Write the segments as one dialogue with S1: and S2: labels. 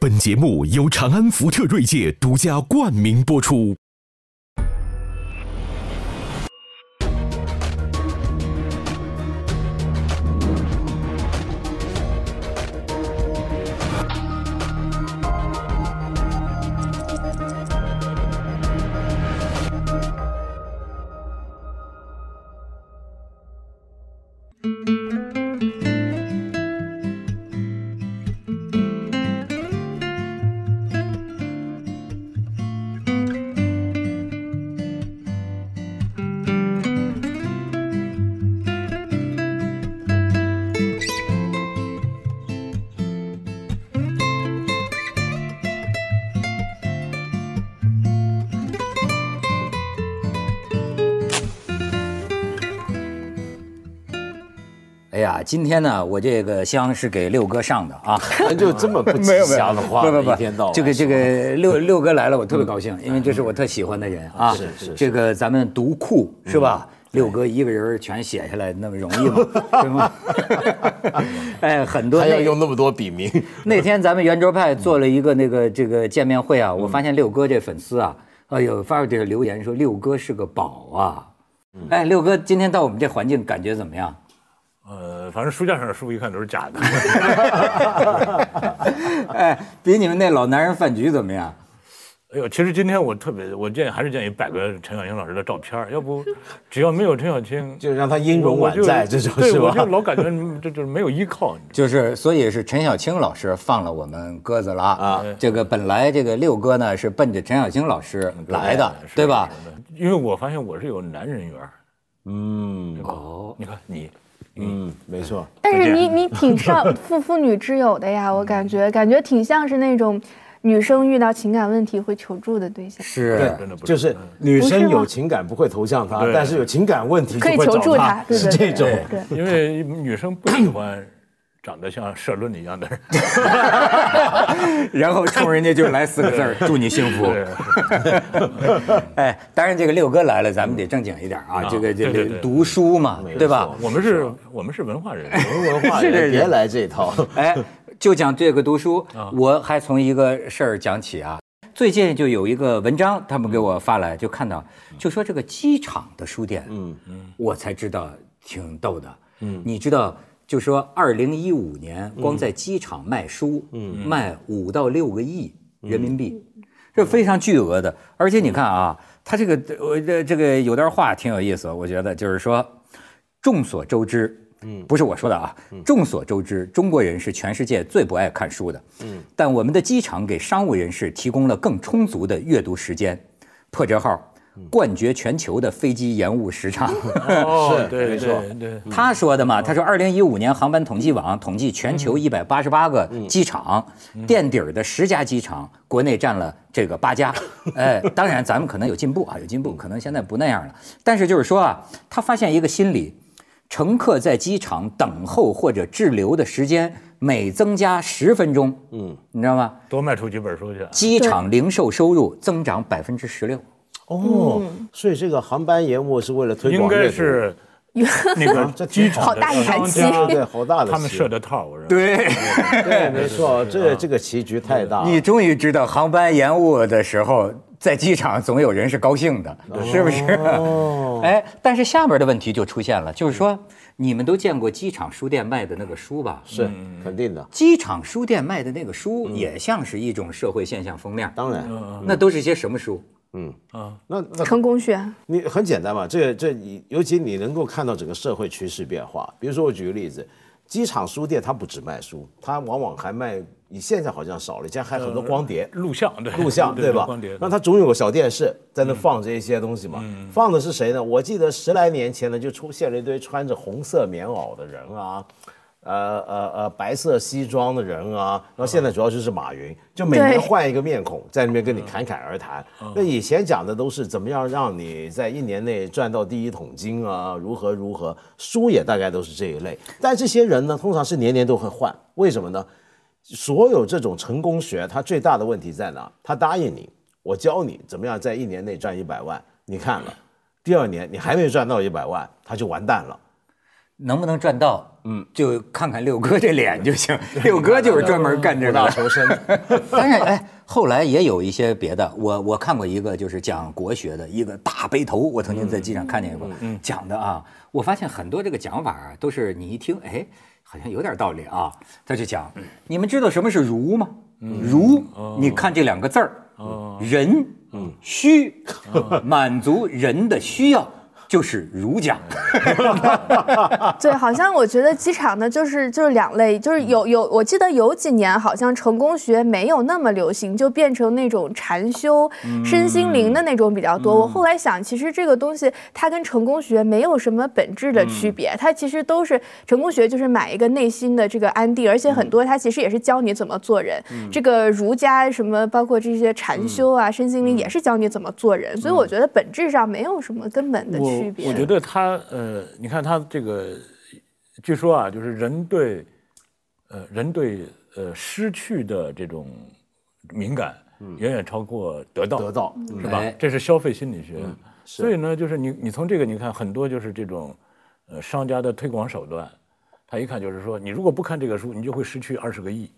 S1: 本节目由长安福特锐界独家冠名播出。
S2: 今天呢，我这个香是给六哥上的啊，
S3: 就这么不吉祥的话，
S2: 不不不，
S3: 一天到晚
S2: 这个这个六六哥来了，我特别高兴，因为这是我特喜欢的人啊。
S3: 是是是
S2: 这个咱们读库是吧？六哥一个人全写下来那么容易吗？对吗？哎，很多
S3: 还要用那么多笔名，
S2: 那天咱们圆桌派做了一个那个这个见面会啊，我发现六哥这粉丝啊，哎呦，发这个留言说六哥是个宝啊。哎，六哥今天到我们这环境感觉怎么样？
S4: 呃，反正书架上的书一看都是假的。
S2: 哎，比你们那老男人饭局怎么样？
S4: 哎呦，其实今天我特别，我建议还是建议摆个陈小青老师的照片儿要不只要没有陈小青，
S3: 就让他音容宛在，这种
S4: 对，
S3: 是吧？
S4: 我就老感觉这就是没有依靠。你知
S2: 就是，所以是陈小青老师放了我们鸽子了啊
S3: 啊。
S2: 这个本来这个六哥呢是奔着陈小青老师来的对吧？？
S4: 因为我发现我是有男人缘，
S3: 嗯
S4: 对吧？你看你，
S3: 嗯，没错，
S5: 但是你你挺少父父女之友的呀，我感觉感觉挺像是那种女生遇到情感问题会求助的对象。
S2: 是
S4: 真的不是
S3: 就是女生有情感不会投向他，但是有情感问题
S5: 可以求助他，对对对
S3: 是这种。
S5: 对对。
S4: 因为女生不喜欢长得像社论一样的人。
S2: 然后冲人家就来四个字儿：祝你幸福。哎，当然这个六哥来了，咱们得正经一点啊。
S4: 啊
S2: 这个这个读书嘛，对吧？
S4: 我们是，我们是文化人。
S3: 文化人别来这套，
S2: 哎，就讲这个读书，
S4: 啊
S2: 我还从一个事儿讲起啊。最近就有一个文章，他们给我发来，就看到就说这个机场的书店，
S3: 嗯
S2: 嗯，我才知道挺逗的。嗯，你知道，就说二零一五年光在机场卖书，嗯，卖五到六个亿人民币，这非常巨额的。而且你看啊，他这个我这这个有段话挺有意思，我觉得就是说，众所周知。嗯，不是我说的啊。众所周知，中国人是全世界最不爱看书的。嗯，但我们的机场给商务人士提供了更充足的阅读时间。破折号，冠绝全球的飞机延误时长。
S4: 哦
S3: 是
S4: 对
S3: 没错
S4: 对对，
S2: 他说的嘛，他说，二零一五年航班统计网统计全球一百八十八个机场，垫底儿的十家机场，国内占了这个八家。哎，当然咱们可能有进步啊，有进步，可能现在不那样了。但是就是说啊，他发现一个心理，乘客在机场等候或者滞留的时间每增加十分钟，嗯，你知道吗？
S4: 多卖出几本书去。
S2: 机场零售收入增长百分之十六。
S3: 哦，所以这个航班延误是为了推
S4: 应该
S3: 广
S4: 那个
S3: 这
S4: 机场的
S5: 好大一盘棋
S4: 商家，
S3: 对好大的
S4: 他们
S3: 棋
S4: 设的套，我认为。
S2: 对，
S3: 对，没错，这这个棋局太大了。
S2: 你终于知道航班延误的时候，在机场总有人是高兴的，是不是？
S3: 哦，
S2: 哎，但是下边的问题就出现了，就是说，你们都见过机场书店卖的那个书吧？
S3: 是肯定的，
S2: 机场书店卖的那个书也像是一种社会现象封面，
S3: 当然，
S2: 那都是些什么书？
S3: 嗯
S4: 啊，
S3: 那那
S5: 成功学，
S3: 你很简单嘛，这这你尤其你能够看到整个社会趋势变化。比如说我举个例子，机场书店它不只卖书，它往往还卖，你现在好像少了，以前还很多光碟。
S4: 录像对
S3: 录像 对吧
S4: 光碟？
S3: 那它总有个小电视在那放这些东西嘛。放的是谁呢？我记得十来年前呢，就出现了一堆穿着红色棉袄的人啊，呃呃呃白色西装的人啊。然后现在主要就是马云，就每年换一个面孔，在那边跟你侃侃而谈。那以前讲的都是怎么样让你在一年内赚到第一桶金啊，如何如何，书也大概都是这一类。但这些人呢，通常是年年都会换，为什么呢？所有这种成功学，它最大的问题在哪？他答应你，我教你怎么样在一年内赚一百万，你看了，第二年你还没赚到一百万，他就完蛋了。
S2: 能不能赚到，嗯，就看看六哥这脸就行。六哥就是专门干这
S3: 苦大
S2: 个。
S3: 仇深。
S2: 当然，哎，后来也有一些别的，我我看过一个就是讲国学的一个大背头，我曾经在机场看见过，讲的啊，我发现很多这个讲法啊，都是你一听，哎，好像有点道理啊。他就讲，你们知道什么是儒吗？儒，你看这两个字儿，人，虚，满足人的需要。就是儒家，
S5: 对，好像我觉得机场呢，就是就是两类，就是有有，我记得有几年好像成功学没有那么流行，就变成那种禅修、身心灵的那种比较多。我后来想，其实这个东西它跟成功学没有什么本质的区别，它其实都是成功学就是买一个内心的这个安定，而且很多它其实也是教你怎么做人。这个儒家什么，包括这些禅修啊、身心灵也是教你怎么做人，所以我觉得本质上没有什么根本的区别。
S4: 我觉得它呃，你看他这个，据说啊，就是人对，呃，人对呃失去的这种敏感，远远超过得到，
S3: 得到
S4: 是吧
S2: 哎？
S4: 这是消费心理学。所以呢，就是你你从这个你看很多就是这种，呃，商家的推广手段，他一看就是说，你如果不看这个书，你就会失去二十个亿。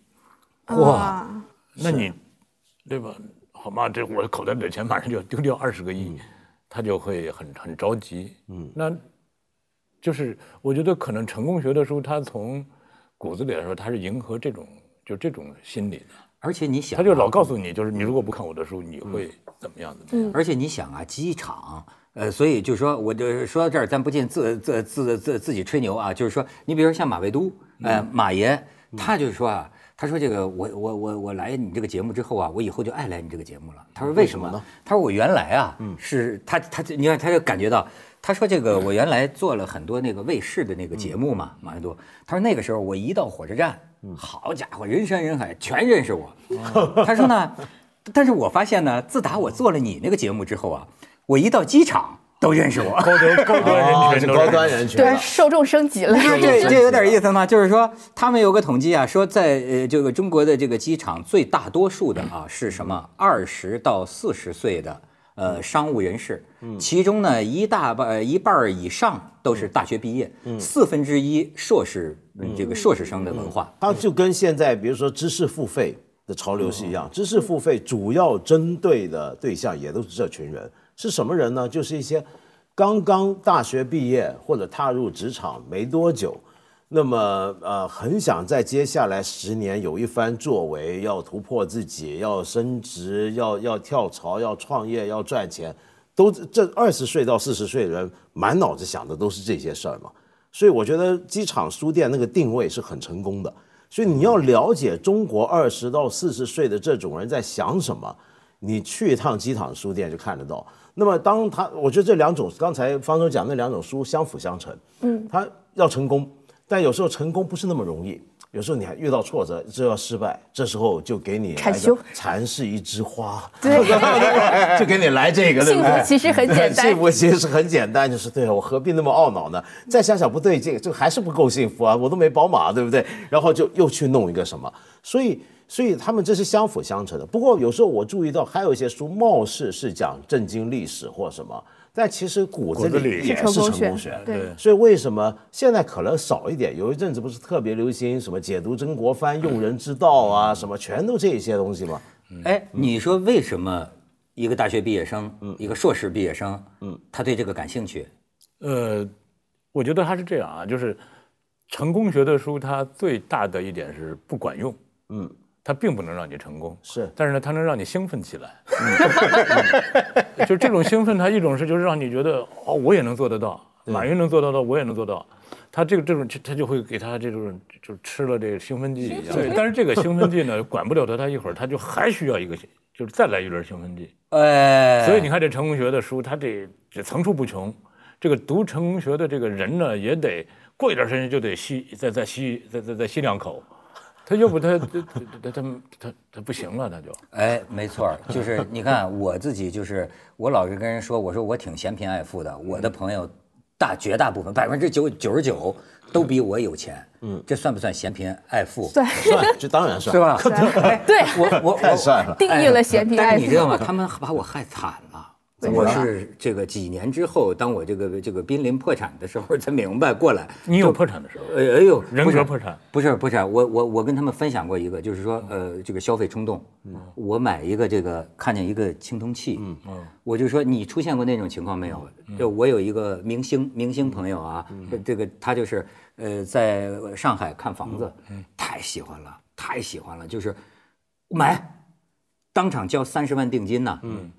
S5: 哇，
S4: 那你，对吧？好嘛，这我口袋里的钱马上就要丢掉二十个亿，他就会很很着急。嗯，那，就是我觉得可能成功学的书，它从骨子里来说，它是迎合这种就这种心理的。
S2: 而且你想
S4: 他
S2: 啊，
S4: 就老告诉你，就是你如果不看我的书，你会怎么样怎么样。
S2: 而且你想啊，机场，呃，所以就说，我就说到这儿，咱不禁自自自自自己吹牛啊，就是说，你比如说像马未都，呃，马爷，他就说啊，他说这个我我我我来你这个节目之后啊，我以后就爱来你这个节目了。他说为什么呢？他说我原来啊，是他他你看他就感觉到。他说：“这个我原来做了很多那个卫视的那个节目嘛，马未都。他说那个时候我一到火车站，好家伙，人山人海，全认识我。他说呢，但是我发现呢，自打我做了你那个节目之后啊，我一到机场都认识我。
S4: 高端高端
S3: 哦
S4: 人群
S3: 高端人群
S5: 对，受众升级了。
S2: 这这有点意思吗？就是说，他们有个统计啊，说在呃这个中国的这个机场，最大多数的啊是什么？二十到四十岁的呃商务人士，其中呢一大半呃一半以上都是大学毕业，四分之一硕士嗯这个硕士生的文化。
S3: 它就跟现在比如说知识付费的潮流是一样，知识付费主要针对的对象也都是这群人，是什么人呢？就是一些刚刚大学毕业或者踏入职场没多久，那么呃很想在接下来十年有一番作为，要突破自己，要升职，要要跳槽，要创业，要赚钱，都这二十岁到四十岁的人满脑子想的都是这些事儿嘛。所以我觉得机场书店那个定位是很成功的。所以你要了解中国二十到四十岁的这种人在想什么，你去一趟机场书店就看得到。那么当他，我觉得这两种刚才方舟讲那两种书相辅相成，嗯，他要成功，但有时候成功不是那么容易。有时候你还遇到挫折，就要失败，这时候就给你
S5: 禅修
S3: 禅是一枝花，
S5: 对
S3: 就给你来这个，对不
S5: 幸福？其实很简单
S3: 幸福其实很简单，就是对我何必那么懊恼呢？再想想不对劲，这个还是不够幸福啊！我都没宝马，对不对？然后就又去弄一个什么，所以所以他们这是相辅相成的。不过有时候我注意到，还有一些书貌似是讲震惊历史或什么，但其实骨子
S4: 里
S3: 里也是
S5: 是成功学
S3: 功学。
S5: 对
S3: 所以为什么现在可能少一点？有一阵子不是特别流行什么解读曾国藩用人之道啊，什么全都这些东西吗？
S2: 哎，你说为什么一个大学毕业生，一个硕士毕业生，嗯，他对这个感兴趣？
S4: 呃，我觉得他是这样啊，就是成功学的书，它最大的一点是不管用，嗯，它并不能让你成功，
S3: 是
S4: 但是呢，它能让你兴奋起来。嗯就这种兴奋，它一种是就是让你觉得哦，我也能做得到，马云能做得到，我也能做到。他这个这种，他就会给他这种就吃了这个兴奋剂一样。对，但是这个兴奋剂呢，管不了他，他一会儿他就还需要一个，就是再来一轮兴奋剂。
S2: 哎，
S4: 所以你看这成功学的书，它这这层出不穷。这个读成功学的这个人呢，也得过一段时间就得吸，再再吸，再再再吸两口。他要不他他他他他他不行了，他就。
S2: 哎，没错，就是你看我自己，就是我老是跟人说，我说我挺嫌贫爱富的，我的朋友大绝大部分百分之九九十九都比我有钱，嗯，这算不算嫌贫爱富？
S5: 对，
S3: 算，这当然算
S2: 是？吧？哎
S5: 对
S2: 我我我
S3: 太算了
S5: 定义了嫌贫爱富
S2: 但是你知。道吗？他们把我害惨了。我是这个几年之后，当我这个这个濒临破产的时候，才明白过来。
S4: 你有破产的时候，
S2: 哎，哎呦，
S4: 人格破产，
S2: 不是不是，我我我跟他们分享过一个，就是说，呃，这个消费冲动，我买一个这个看见一个青铜器，嗯。我就说你出现过那种情况没有？就我有一个明星明星朋友啊，这个他就是呃在上海看房子，太喜欢了，太喜欢了，就是买，当场交三十万定金呐，嗯，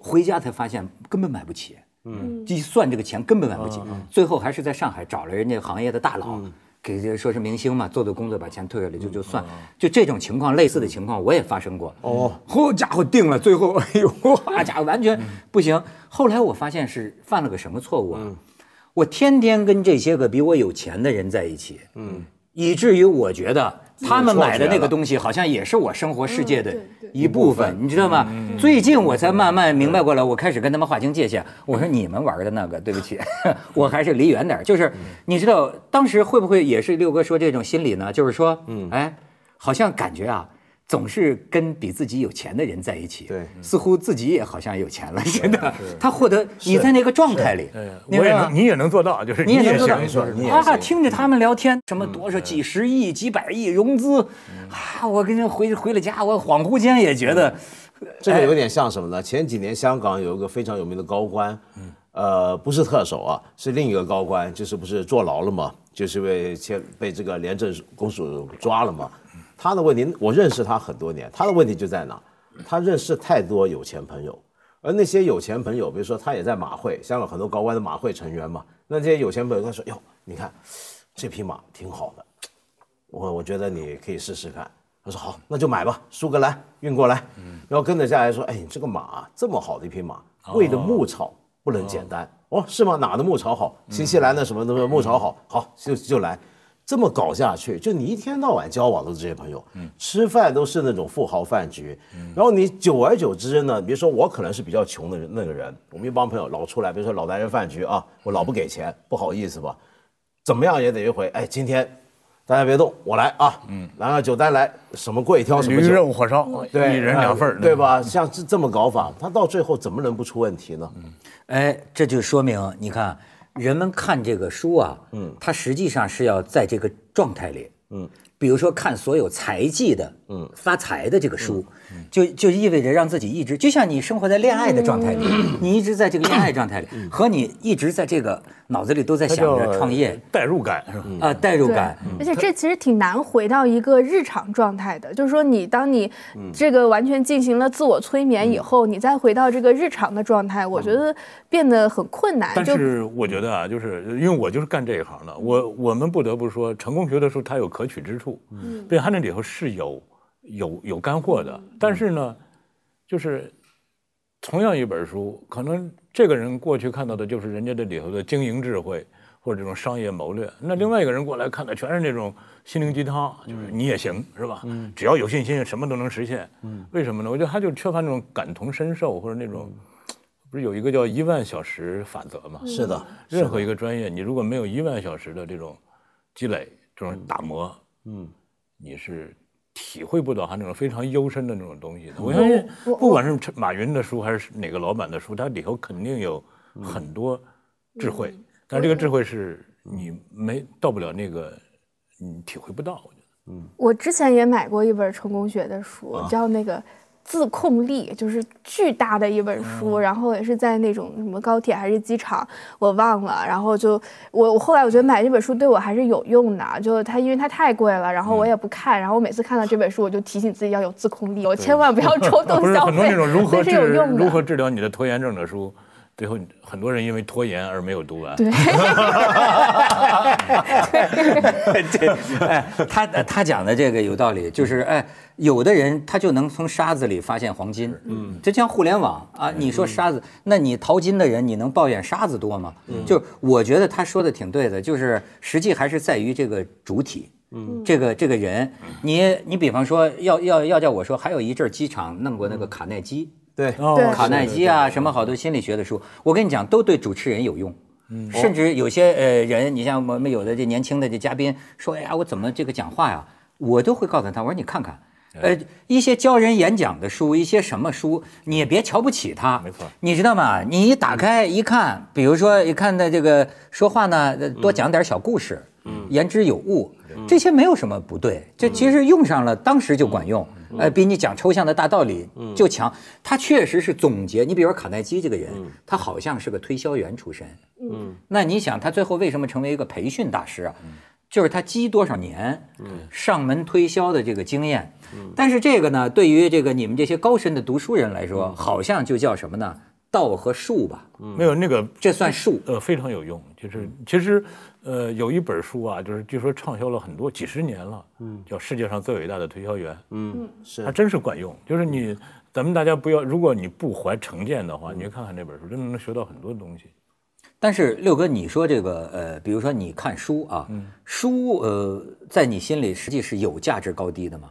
S2: 回家才发现根本买不起，嗯，一算这个钱根本买不起，最后还是在上海找了人家行业的大佬，给这说是明星嘛，做做工作把钱退回来就就算，就这种情况类似的情况我也发生过，哦，好家伙定了，最后哎呦，好家伙完全不行。后来我发现是犯了个什么错误啊？我天天跟这些个比我有钱的人在一起，嗯，以至于我觉得他们买的那个东西好像也是我生活世界的一部分，你知道吗？最近我才慢慢明白过来，我开始跟他们划清界限。我说你们玩的那个，对不起，我还是离远点儿。就是你知道当时会不会也是六哥说这种心理呢？就是说，嗯，哎，好像感觉啊。总是跟比自己有钱的人在一起，
S3: 对，
S2: 似乎自己也好像有钱了似的。他获得你在那个状态里，
S4: 我也能，你也能做到，就是
S2: 你也能做到。
S3: 没错，你也
S2: 啊，听着他们聊天，什么多少几十亿、几百亿融资，啊，我跟人回回了家，我恍惚间也觉得，
S3: 这个有点像什么呢？前几年香港有一个非常有名的高官，呃，不是特首啊，是另一个高官，就是不是坐牢了嘛？就是被签被这个廉政公署抓了嘛？他的问题，我认识他很多年，他的问题就在哪？他认识太多有钱朋友，而那些有钱朋友，比如说他也在马会，香港很多高官的马会成员嘛，那这些有钱朋友他说：“哟，你看这匹马挺好的，我我觉得你可以试试看。”他说：“好，那就买吧，苏格兰运过来。”然后跟着下来说：“哎，你这个马啊这么好的一匹马，喂的牧草不能简单哦，是吗？哪的牧草好？新西兰的什么什么牧草好？好，就就来。”这么搞下去，就你一天到晚交往都是这些朋友，嗯吃饭都是那种富豪饭局，嗯然后你久而久之呢，比如说我可能是比较穷的人那个人，我们一帮朋友老出来，比如说老男人饭局啊，我老不给钱，不好意思吧，怎么样也得一回，哎，今天大家别动，我来啊，嗯，拿个酒单来，什么贵挑什么
S4: 驴
S3: 酒，
S4: 肉火烧，
S3: 对，
S4: 一人两份儿，
S3: 对？吧？像这这么搞法，他到最后怎么能不出问题呢？
S2: 嗯哎，这就说明你看，人们看这个书啊，嗯，它实际上是要在这个状态里，嗯，比如说看所有财技的，嗯，发财的这个书，就就意味着让自己一直就像你生活在恋爱的状态里，你一直在这个恋爱状态里，和你一直在这个脑子里都在想着创业
S4: 代入感是吧？
S2: 啊，代入感，
S5: 而且这其实挺难回到一个日常状态的，就是说你当你这个完全进行了自我催眠以后，你再回到这个日常的状态，我觉得变得很困难。
S4: 但
S5: 是
S4: 我觉得啊，就是因为我就是干这一行的，我我们不得不说，成功学的书它有可取之处，嗯，并且它那里头是有有有干货的。但是呢，就是同样一本书，可能这个人过去看到的就是人家这里头的经营智慧或者这种商业谋略，那另外一个人过来看的全是那种心灵鸡汤，就是你也行是吧？只要有信心，什么都能实现。为什么呢？我觉得他就缺乏那种感同身受或者那种。不是有一个叫一万小时法则吗？
S3: 是的，
S4: 任何一个专业，你如果没有一万小时的这种积累、这种打磨，嗯，你是体会不到他那种非常幽深的那种东西的。我相信，不管是马云的书还是哪个老板的书，它里头肯定有很多智慧，但是这个智慧是你没到不了那个，你体会不到。我觉得，嗯
S5: 我之前也买过一本成功学的书，叫那个。自控力就是巨大的一本书，然后也是在那种什么高铁还是机场，我忘了。然后就我我后来我觉得买这本书对我还是有用的，就它因为它太贵了，然后我也不看，然后我每次看到这本书，我就提醒自己要有自控力，我千万不要冲 动
S4: 不是
S5: 消费
S4: 很多那种如，何治。如何治疗你的拖延症的书，最后很多人因为拖延而没有读完。
S5: 对，
S2: 对，哎，他他讲的这个有道理，就是哎，有的人他就能从沙子里发现黄金，嗯，就像互联网啊，你说沙子，那你淘金的人，你能抱怨沙子多吗？就我觉得他说的挺对的，就是实际还是在于这个主体。嗯，这个这个人，你你比方说，要要要叫我说，还有一阵儿机场弄过那个卡耐基，
S3: 对，
S5: 对
S2: 卡耐基啊，什么好多心理学的书，我跟你讲，都对主持人有用。嗯甚至有些呃人，你像我们有的这年轻的这嘉宾说，哎呀，我怎么这个讲话呀？我都会告诉他，我说你看看，呃，一些教人演讲的书，一些什么书，你也别瞧不起他。
S4: 没错
S2: 你知道吗？你一打开一看，比如说一看他这个说话呢，呃多讲点小故事，嗯，言之有物，这些没有什么不对。这其实用上了，当时就管用。呃，比你讲抽象的大道理就强。他确实是总结。你比如说卡耐基这个人，他好像是个推销员出身。嗯，那你想他最后为什么成为一个培训大师啊？就是他积多少年上门推销的这个经验。但是这个呢，对于这个你们这些高深的读书人来说，好像就叫什么呢？道和术吧，
S4: 没有那个
S2: 这算术。
S4: 呃，非常有用。就是其实，呃，有一本书啊，就是据说畅销了很多几十年了，嗯，叫《世界上最伟大的推销员》，
S3: 嗯，是
S4: 它真是管用。就是你，咱们大家不要，如果你不怀成见的话，你去看看这本书，真的能学到很多东西。
S2: 但是六哥，你说这个呃，比如说你看书啊，书呃，在你心里实际是有价值高低的吗？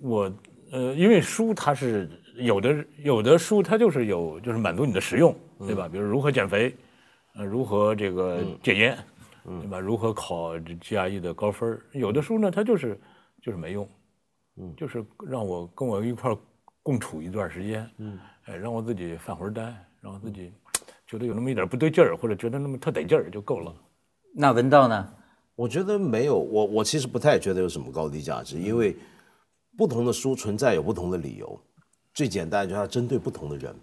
S4: 我呃，因为书它是有的，有的书它就是有，就是满足你的实用，对吧？比如如何减肥，呃，如何这个戒烟，对吧？如何考这 GRE 的高分有的书呢，它就是就是没用，嗯，就是让我跟我一块儿共处一段时间，嗯，哎，让我自己犯会儿呆，让我自己觉得有那么一点不对劲儿，或者觉得那么特得劲儿就够了。
S2: 那文道呢？
S3: 我觉得没有，我我其实不太觉得有什么高低价值，因为不同的书存在有不同的理由。最简单就是它针对不同的人。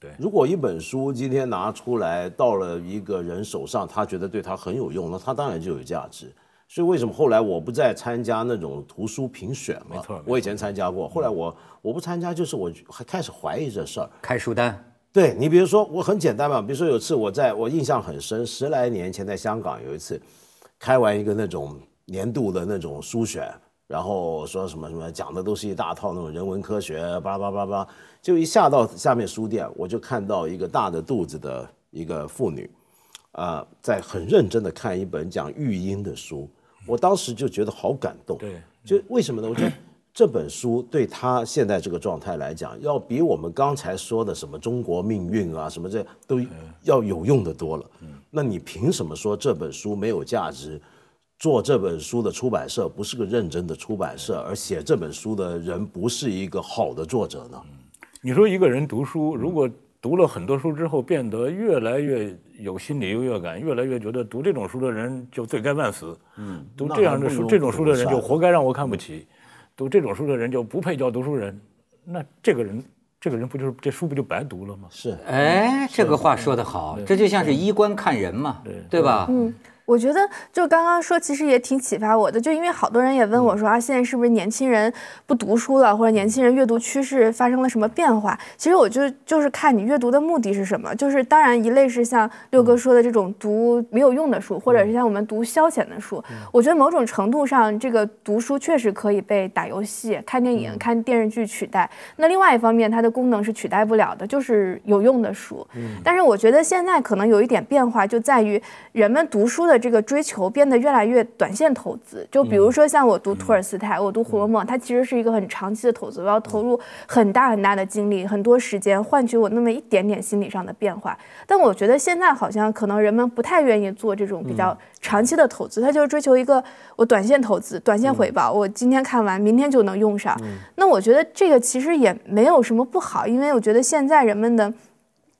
S4: 对
S3: 如果一本书今天拿出来到了一个人手上，他觉得对他很有用，那他当然就有价值。所以为什么后来我不再参加那种图书评选了？
S4: 没错没错
S3: 我以前参加过，后来我我不参加，就是我还开始怀疑这事儿。
S2: 开书单，
S3: 对你比如说，我很简单嘛，比如说有次我在我印象很深，十来年前在香港有一次，开完一个那种年度的那种书选，然后说什么什么讲的都是一大套那种人文科学，巴拉巴拉巴拉，就一下到下面书店，我就看到一个大的肚子的一个妇女，啊、在很认真的看一本讲育婴的书，我当时就觉得好感动。
S4: 对，
S3: 就为什么呢？我觉得这本书对他现在这个状态来讲，要比我们刚才说的什么中国命运啊，什么这都要有用的多了。那你凭什么说这本书没有价值？做这本书的出版社不是个认真的出版社，而写这本书的人不是一个好的作者呢？
S4: 你说一个人读书，如果读了很多书之后，变得越来越有心理优越感，越来越觉得读这种书的人就罪该万死，嗯，读这样的书，这种书的人就活该让我看不起，读这种书的人就不配叫读书人，那这个人，这个人不就是这书不就白读了吗？
S3: 是。
S2: 哎，这个话说得好，这就像是衣冠看人嘛，对吧？
S5: 嗯，我觉得就刚刚说，其实也挺启发我的，就因为好多人也问我说啊，现在是不是年轻人不读书了，或者年轻人阅读趋势发生了什么变化？其实我就就是看你阅读的目的是什么。就是当然一类是像六哥说的这种读没有用的书，或者是像我们读消遣的书。我觉得某种程度上，这个读书确实可以被打游戏、看电影、看电视剧取代。那另外一方面，它的功能是取代不了的，就是有用的书。但是我觉得现在可能有一点变化，就在于人们读书的这个追求变得越来越短线投资。就比如说像我读托尔斯泰，我读《红楼梦》，它其实是一个很长期的投资，我要投入很大很大的精力、很多时间，换取我那么一点点心理上的变化。但我觉得现在好像可能人们不太愿意做这种比较长期的投资，他就是追求一个我短线投资、短线回报，我今天看完，明天就能用上。那我觉得这个其实也没有什么不好，因为我觉得现在人们的。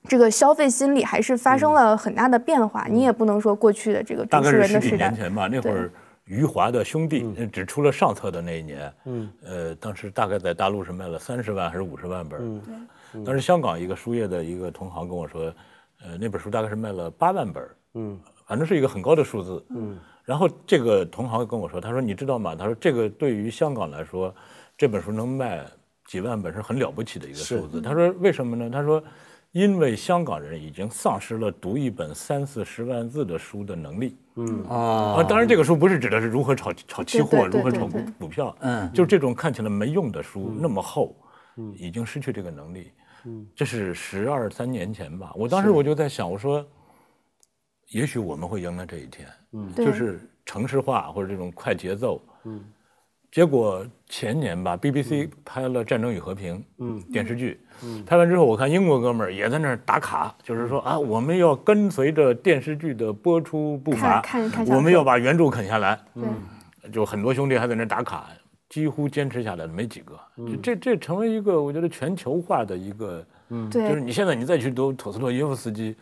S5: 这个消费心理还是发生了很大的变化，你也不能说过去的这个
S4: 大概是十几
S5: 人的时代
S4: 年，前吧，那会儿余华的兄弟呃只出了上册的那一年，嗯，呃，当时大概在大陆是卖了三十万还是五十万本，嗯，当时香港一个书业的一个同行跟我说，呃，那本书大概是卖了八万本，嗯，反正是一个很高的数字，嗯，然后这个同行跟我说，他说你知道吗？他说这个对于香港来说，这本书能卖几万本是很了不起的一个数字。他说为什么呢？他说。因为香港人已经丧失了读一本三四十万字的书的能力，
S2: 啊。
S4: 啊，当然这个书不是指的是如何炒炒期货，如何炒股股票，
S2: 嗯。
S4: 就是这种看起来没用的书那么厚，已经失去这个能力。这是十二三年前吧，我当时我就在想，我说，也许我们会迎来这一天，
S5: 嗯。
S4: 就是城市化或者这种快节奏，嗯。结果前年吧，BBC 拍了《战争与和平》嗯。电视剧，拍完之后，我看英国哥们儿也在那儿打卡，就是说啊，我们要跟随着电视剧的播出步伐，
S5: 看看看
S4: 我们要把原著啃下来。
S5: 对，
S4: 就很多兄弟还在那儿打卡，几乎坚持下来的没几个。这这成为一个我觉得全球化的一个，嗯。就是，你现在你再去读陀思妥耶夫斯基，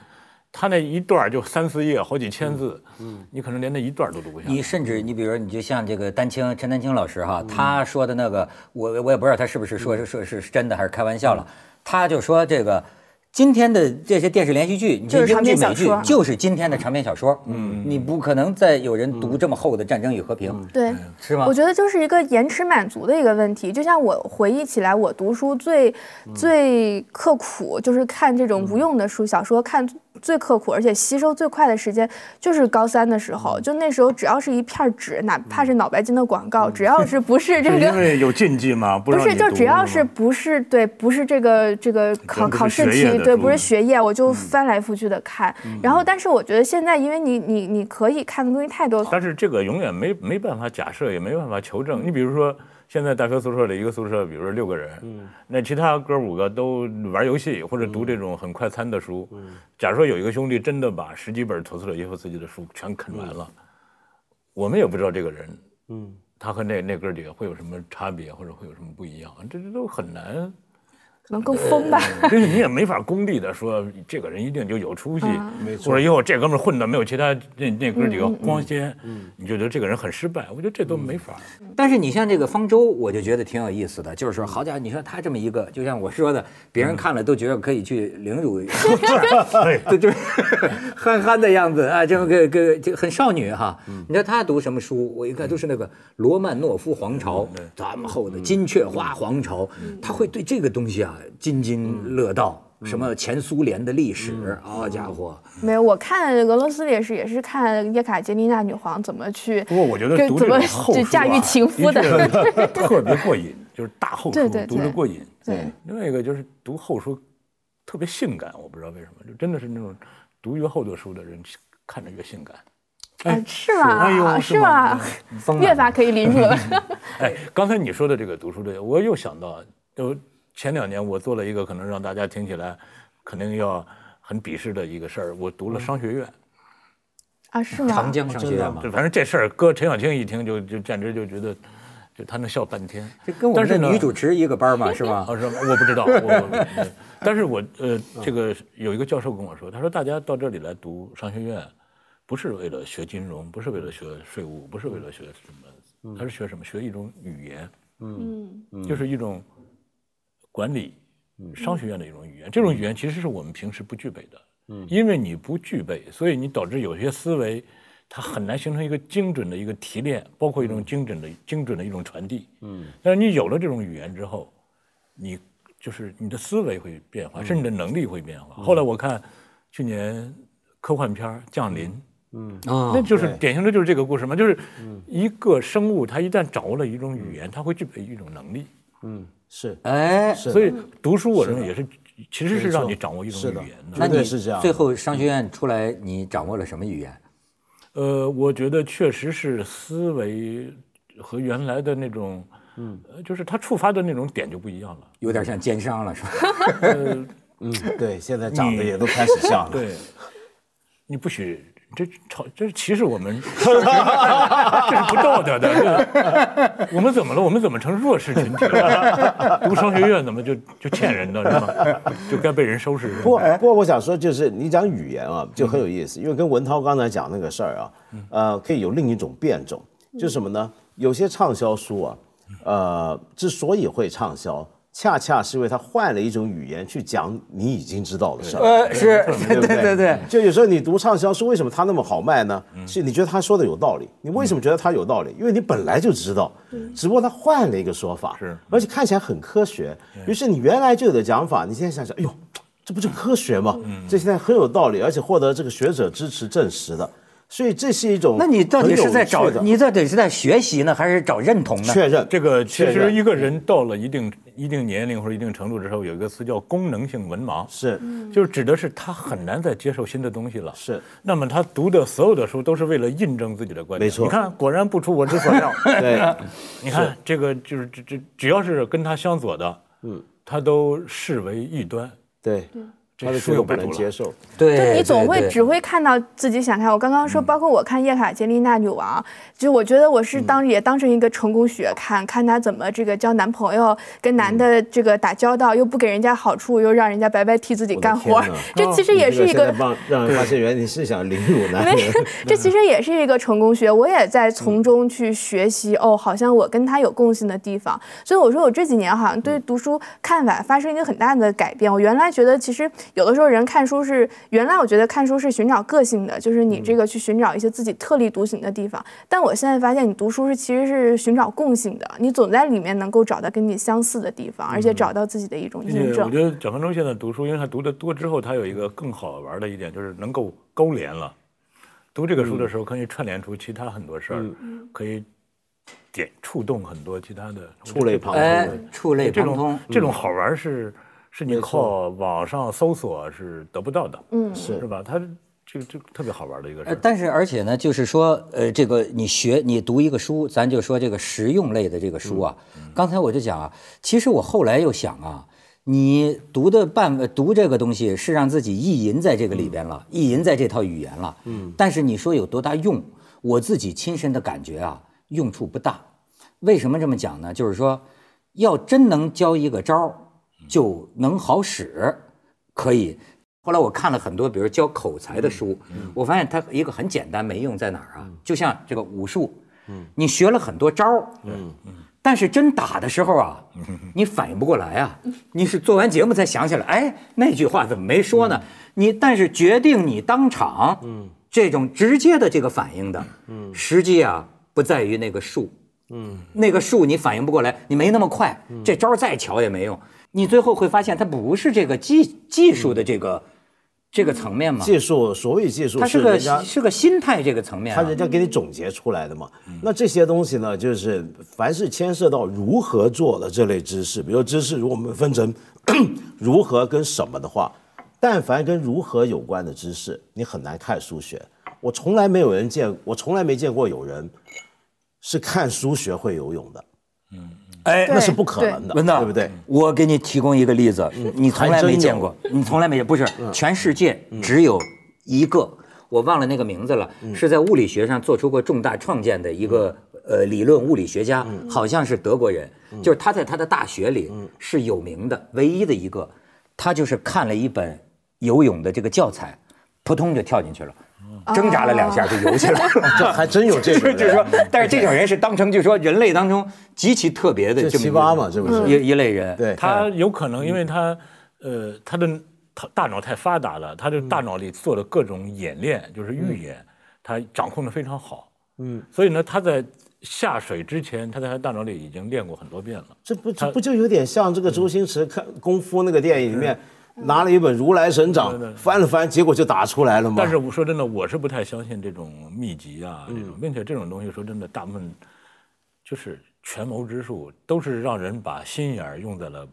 S4: 他那一段儿就三四页，好几千字，嗯。你可能连那一段儿都读不下来。
S2: 你甚至你比如说，你就像这个丹青陈丹青老师哈，他说的那个，我我也不知道他是不是说是说是是真的还是开玩笑了。他就说这个今天的这些电视连续剧，你这
S5: 就是长
S2: 英剧美剧
S5: 篇小说
S2: 就是今天的长篇小说。嗯，你不可能再有人读这么厚的《战争与和平》，
S5: 对。
S2: 是吗
S5: 我？觉得就是一个延迟满足的一个问题。就像我回忆起来，我读书最、最刻苦，就是看这种无用的书、小说，看最刻苦，而且吸收最快的时间，就是高三的时候。就那时候，只要是一片纸，哪怕是脑白金的广告，只要是不是 这
S4: 个因
S5: 个。
S4: 为有禁忌嘛？不
S5: 不是，就只要是不是对，不是这个这个考考试题，对，不是学业，我就翻来覆去的看。
S4: 嗯
S5: 然后，但是我觉得现在，因为你你你可以看的东西太多，
S4: 但是这个永远没没办法假设，也没办法求证。你比如说，现在大学宿舍里一个宿舍，比如说六个人，那其他哥五个都玩游戏或者读这种很快餐的书。假如说有一个兄弟真的把十几本陀思妥耶夫斯基的书全啃完了，我们也不知道这个人，嗯，他和那那哥几个会有什么差别，或者会有什么不一样，这这都很难。
S5: 可能更疯吧。
S4: 就是你也没法功利的说这个人一定就有出息，
S3: 没错
S4: 或者以后这哥们儿混的没有其他那那哥几个光鲜，你就觉得这个人很失败。我觉得这都没法。
S2: 但是你像这个方舟，我就觉得挺有意思的，就是说，好家伙，你说他这么一个，就像我说的，别人看了都觉得可以去凌辱，对，就是憨憨的样子啊，这么个个就很少女哈。你知道他读什么书？我一看都是那个罗曼诺夫皇朝，咱们厚的金雀花皇朝，他会对这个东西啊津津乐道。什么前苏联的历史，好家伙！
S5: 没有，我看俄罗斯也是，也是看叶卡捷琳娜女皇怎么去，
S4: 不过我觉得读
S5: 跟怎么
S4: 这
S5: 就驾驭
S4: 啊
S5: 情夫的。
S4: 特别过瘾，就是大后书
S5: 对对对
S4: 读着过瘾。
S5: 对，
S4: 另外一个就是读后书特别性感，我不知道为什么，就真的是那种读越厚的书的人看着越性感。
S5: 啊，是吗？
S4: 哎呦
S5: 是
S4: 是吗
S5: 越发可以凌辱了。
S4: 哎，刚才你说的这个读书的，我又想到，就前两年我做了一个可能让大家听起来肯定要很鄙视的一个事儿，我读了商学院。
S5: 啊，是吗？
S2: 长江商学院嘛，
S4: 就反正这事儿，搁陈小青一听就就简直就觉得，就他能笑半天。
S2: 这跟我们
S4: 但是
S2: 女主持一个班嘛，是吧？
S4: 啊，是吗？我不知道，我 我但是我呃，这个有一个教授跟我说，他说大家到这里来读商学院，不是为了学金融，不是为了学税务，不是为了学什么，他是学什么？学一种语言，
S5: 嗯，
S4: 就是一种管理商学院的一种语言。这种语言其实是我们平时不具备的，嗯因为你不具备，所以你导致有些思维。它很难形成一个精准的一个提炼，包括一种精准的、精准的一种传递。嗯，但是你有了这种语言之后，你就是你的思维会变化，甚至你的能力会变化。后来我看去年科幻片《降临》，
S2: 啊
S4: 那就是典型的就是这个故事嘛，就是一个生物它一旦掌握了一种语言，它会具备一种能力。
S3: 嗯，是
S2: 哎，
S3: 是，
S4: 所以读书我认为也是，其实是让你掌握一种语言的。
S2: 那你
S3: 是这样
S2: 最后商学院出来，你掌握了什么语言？
S4: 呃，我觉得确实是思维和原来的那种，嗯，就是它触发的那种点就不一样了。
S2: 有点像奸商了，是吧？
S3: 嗯，对，现在长得也都开始像了。
S4: 对，你不许这吵，这是歧视我们，这是不道德的。我们怎么了？我们怎么成弱势群体了？读商学院怎么就就欠人的是吗？就该被人收拾？
S3: 不，不过我想说，就是你讲语言啊，就很有意思，因为跟文涛刚才讲那个事儿啊，呃，可以有另一种变种，就是什么呢？有些畅销书啊，呃，之所以会畅销，恰恰是因为他换了一种语言去讲你已经知道的事儿。
S2: 呃，是，对
S3: 对
S2: 对对对，
S3: 就有时候你读畅销书，为什么它那么好卖呢？是你觉得他说的有道理。你为什么觉得他有道理？因为你本来就知道，只不过他换了一个说法，
S4: 是
S3: 而且看起来很科学。于是你原来就有的讲法，你现在想想，哎呦，这不就科学吗？这现在很有道理，而且获得这个学者支持证实的。所以这是一种
S2: 那你到底是在找你到底是在学习呢，还是找认同呢？
S3: 确认
S4: 这个其实一个人到了一定一定年龄或者一定程度之后，有一个词叫功能性文盲，
S3: 是
S4: 就是指的是他很难再接受新的东西了。
S3: 是，
S4: 那么他读的所有的书都是为了印证自己的观点。
S3: 没错
S4: 你看，果然不出我之所料。
S3: 对，
S4: 你看这个就是这这只要是跟他相左的，嗯，他都视为异端。
S3: 对，他的书又不能接受。
S2: 对，
S5: 就你总会只会看到自己想看。我刚刚说，包括我看叶卡捷琳娜女王，就我觉得我是当也当成一个成功学看，看她怎么这个交男朋友，跟男的这个打交道，又不给人家好处，又让人家白白替自己干活，这其实也是一个
S3: 让人发现，原来你是想凌辱男
S5: 没
S3: 人。
S5: 这其实也是一个成功学，我也在从中去学习。哦，好像我跟他有共性的地方，所以我说我这几年好像对读书看法发生一个很大的改变。我原来觉得其实有的时候人看书是，原来我觉得看书是寻找个性的，就是你这个去寻找一些自己特立独行的地方。但我现在发现，你读书是其实是寻找共性的，你总在里面能够找到跟你相似的地方，而且找到自己的一种
S4: 并且我。觉得蒋方舟现在读书，因为他读的多之后，他有一个更好玩的一点，就是能够勾连了。读这个书的时候，可以串联出其他很多事儿，可以点触动很多其他的
S3: 触类旁
S2: 哎
S3: 通的，
S2: 触类
S4: 这
S2: 旁通
S4: 种。这种好玩是是你靠网上搜索是得不到的，
S5: 嗯
S4: 是是吧？它这个这个特别好玩的一个事
S2: 呃，但是而且呢，就是说，呃，这个你学你读一个书，咱就说这个实用类的这个书啊。刚才我就讲啊，其实我后来又想啊，你读的半个读这个东西是让自己意淫在这个里边了，意淫在这套语言了。嗯。但是你说有多大用？我自己亲身的感觉啊，用处不大。为什么这么讲呢？就是说，要真能教一个招儿，就能好使，可以。后来我看了很多，比如教口才的书，我发现它一个很简单没用在哪儿啊？就像这个武术，你学了很多招儿，但是真打的时候啊，你反应不过来啊。你是做完节目才想起来，哎，那句话怎么没说呢？你但是决定你当场，这种直接的这个反应的，实际啊不在于那个术，那个术你反应不过来，你没那么快，这招再巧也没用。你最后会发现，它不是这个技技术的这个这个层面嘛，
S3: 技术，所谓技术
S2: 它是个
S3: 是
S2: 是个心态这个层面啊。
S3: 他人家给你总结出来的嘛。那这些东西呢，就是凡是牵涉到如何做的这类知识，比如知识，如果我们分成 如何跟什么的话，但凡跟如何有关的知识，你很难看书学。我从来没有人见，我从来没见过有人是看书学会游泳的，
S2: 哎，
S3: 那是不可能的，
S2: 文道，
S3: 对不对？？
S2: 我给你提供一个例子，你从来没见过，你从来没见，不是，全世界只有一个，我忘了那个名字了，是在物理学上做出过重大创建的一个呃理论物理学家，好像是德国人，就是他在他的大学里是有名的，唯一的一个，他就是看了一本游泳的这个教材，扑通就跳进去了。挣扎了两下就游起来了，
S3: 这还真有这种人，
S2: 就是说，但是这种人是当成就是说人类当中极其特别的
S3: 这
S2: 这么一
S3: 七八嘛，是不是？
S2: 一一类人。
S3: 对，
S4: 他有可能因为他，呃，他的他大脑太发达了，他的大脑里做了各种演练，就是预演，他掌控的非常好。嗯，所以呢，他在下水之前，他在他大脑里已经练过很多遍了。
S3: 这不这不就有点像这个周星驰看功夫那个电影里面，拿了一本《如来神掌》翻了翻，结果就打出来了嘛。
S4: 但是我说真的，我是不太相信这种秘籍啊，这种，并且这种东西说真的，大部分就是权谋之术，都是让人把心眼儿用在了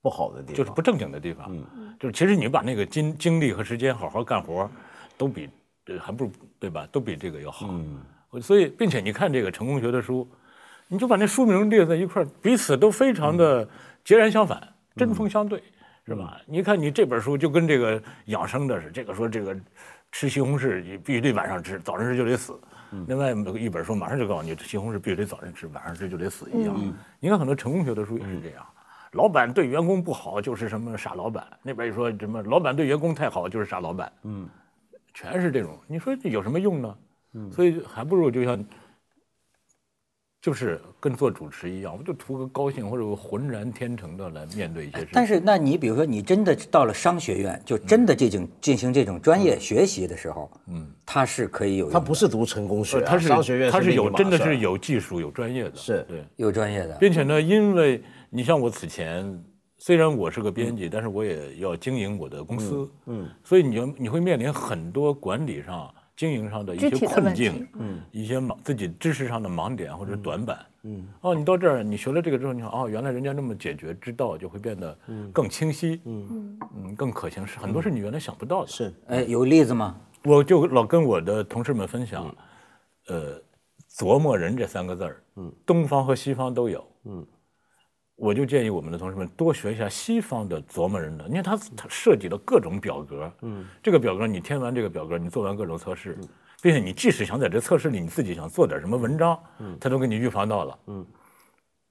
S3: 不好的地方，
S4: 就是不正经的地方。就是其实你把那个精精力和时间好好干活，都比呃还不如对吧？都比这个要好。嗯。所以，并且你看这个成功学的书，你就把那书名列在一块儿，彼此都非常的截然相反，针锋相对，是吧？你看你这本书就跟这个养生的是，这个说这个吃西红柿你必须得晚上吃，早上吃就得死。另外一本书马上就告诉你，西红柿必须得早上吃，晚上吃就得死一样。你看很多成功学的书也是这样。老板对员工不好就是什么傻老板，那边一说什么老板对员工太好就是傻老板，嗯，全是这种。你说这有什么用呢？所以还不如就像，就是跟做主持一样，我就图个高兴或者我浑然天成的来面对一些事情。
S2: 但是，那你比如说，你真的到了商学院，就真的这种进行这种专业学习的时候，嗯，它是可以有
S3: 他不是读成功学
S4: 他是
S3: 商学院
S4: 他是有真的是有技术有专业的，
S3: 是。
S4: 对，
S2: 有专业的，
S4: 并且呢，因为你像我此前虽然我是个编辑，但是我也要经营我的公司，嗯，所以你就你会面临很多管理上、经营上的一些困境，嗯，一些盲自己知识上的盲点或者短板，嗯，哦，你到这儿你学了这个之后，你想哦，原来人家那么解决之道就会变得更清晰，嗯。嗯，更可行，是很多是你原来想不到的，
S3: 是。
S2: 哎，有例子吗？
S4: 我就老跟我的同事们分享，呃，琢磨人这三个字儿，嗯，东方和西方都有，嗯，我就建议我们的同事们多学一下西方的琢磨人的。因为他他设计了各种表格，嗯，这个表格你填完这个表格，你做完各种测试，并且你即使想在这测试里你自己想做点什么文章，嗯，他都给你预防到了，嗯，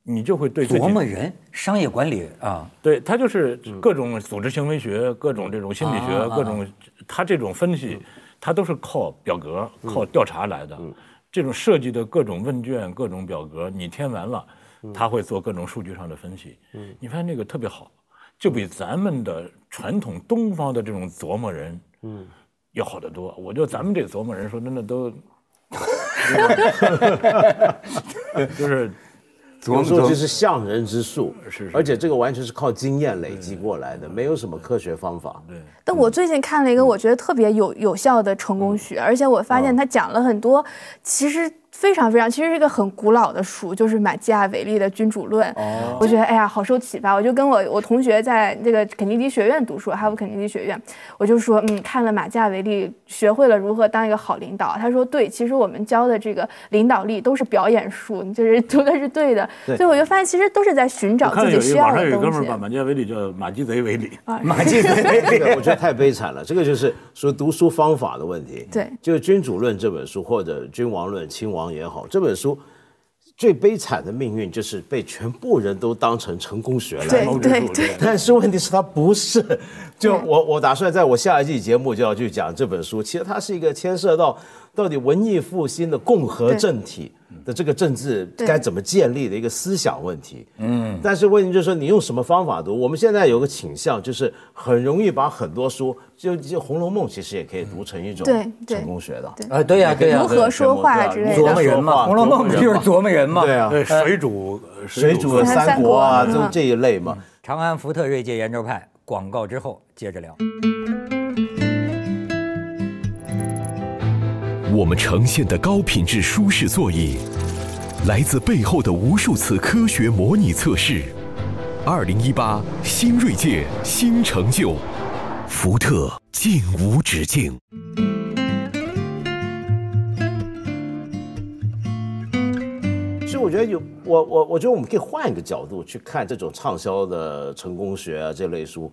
S4: 你就会对
S2: 琢磨人，商业管理啊，
S4: 对他就是各种组织行为学、各种这种心理学、各种他这种分析，他都是靠表格、靠调查来的。这种设计的各种问卷、各种表格，你填完了，他会做各种数据上的分析。嗯。你发现那个特别好，就比咱们的传统东方的这种琢磨人，嗯，要好得多。我觉得咱们这琢磨人，说真的都，就是
S3: 有时候就是象人之术，
S4: 是是
S3: 而且这个完全是靠经验累积过来的，没有什么科学方法。对，
S5: 但我最近看了一个我觉得特别有有效的成功学，而且我发现他讲了很多，其实非常非常，其实是一个很古老的书，就是马基雅维利的《君主论》。我觉得哎呀，好受启发。我就跟我我同学在这个肯尼迪学院读书，哈佛肯尼迪学院，我就说，嗯，看了马基雅维利，学会了如何当一个好领导。他说，对，其实我们教的这个领导力都是表演术，就是读的是对的。
S3: 对
S5: 所以我就发现，其实都是在寻找自己需要的东西
S4: 有一哥们把。马基雅维利叫马基贼维利，
S2: 马基贼
S3: 这个我觉得太悲惨了。这个就是说读书方法的问题。
S5: 对
S3: 就是《君主论》这本书，或者《君王论》、亲王也好，这本书最悲惨的命运就是被全部人都当成成功学来
S5: 对
S4: 谋之术
S5: 对
S3: 但是问题是它不是，就我我打算在我下一季节目就要去讲这本书，其实它是一个牵涉到到底文艺复兴的共和政体的这个政治该怎么建立的一个思想问题。嗯，但是问题就是说你用什么方法读？我们现在有个倾向就是很容易把很多书，就就《红楼梦》其实也可以读成一种成功学的。
S2: 啊，对呀对呀
S5: 如，何说话之类的。
S2: 琢磨人嘛，《红楼梦》不就是琢磨人嘛？
S3: 对啊，
S4: 对水煮
S3: 水煮
S5: 三
S3: 三国啊，就这一类嘛。
S2: 长安福特锐界圆桌派广告之后接着聊。
S1: 我们呈现的高品质舒适座椅，来自背后的无数次科学模拟测试。二零一八新锐界新成就，福特竟无止境。
S3: 所以我觉得有我我我觉得我们可以换一个角度去看这种畅销的成功学啊这类书。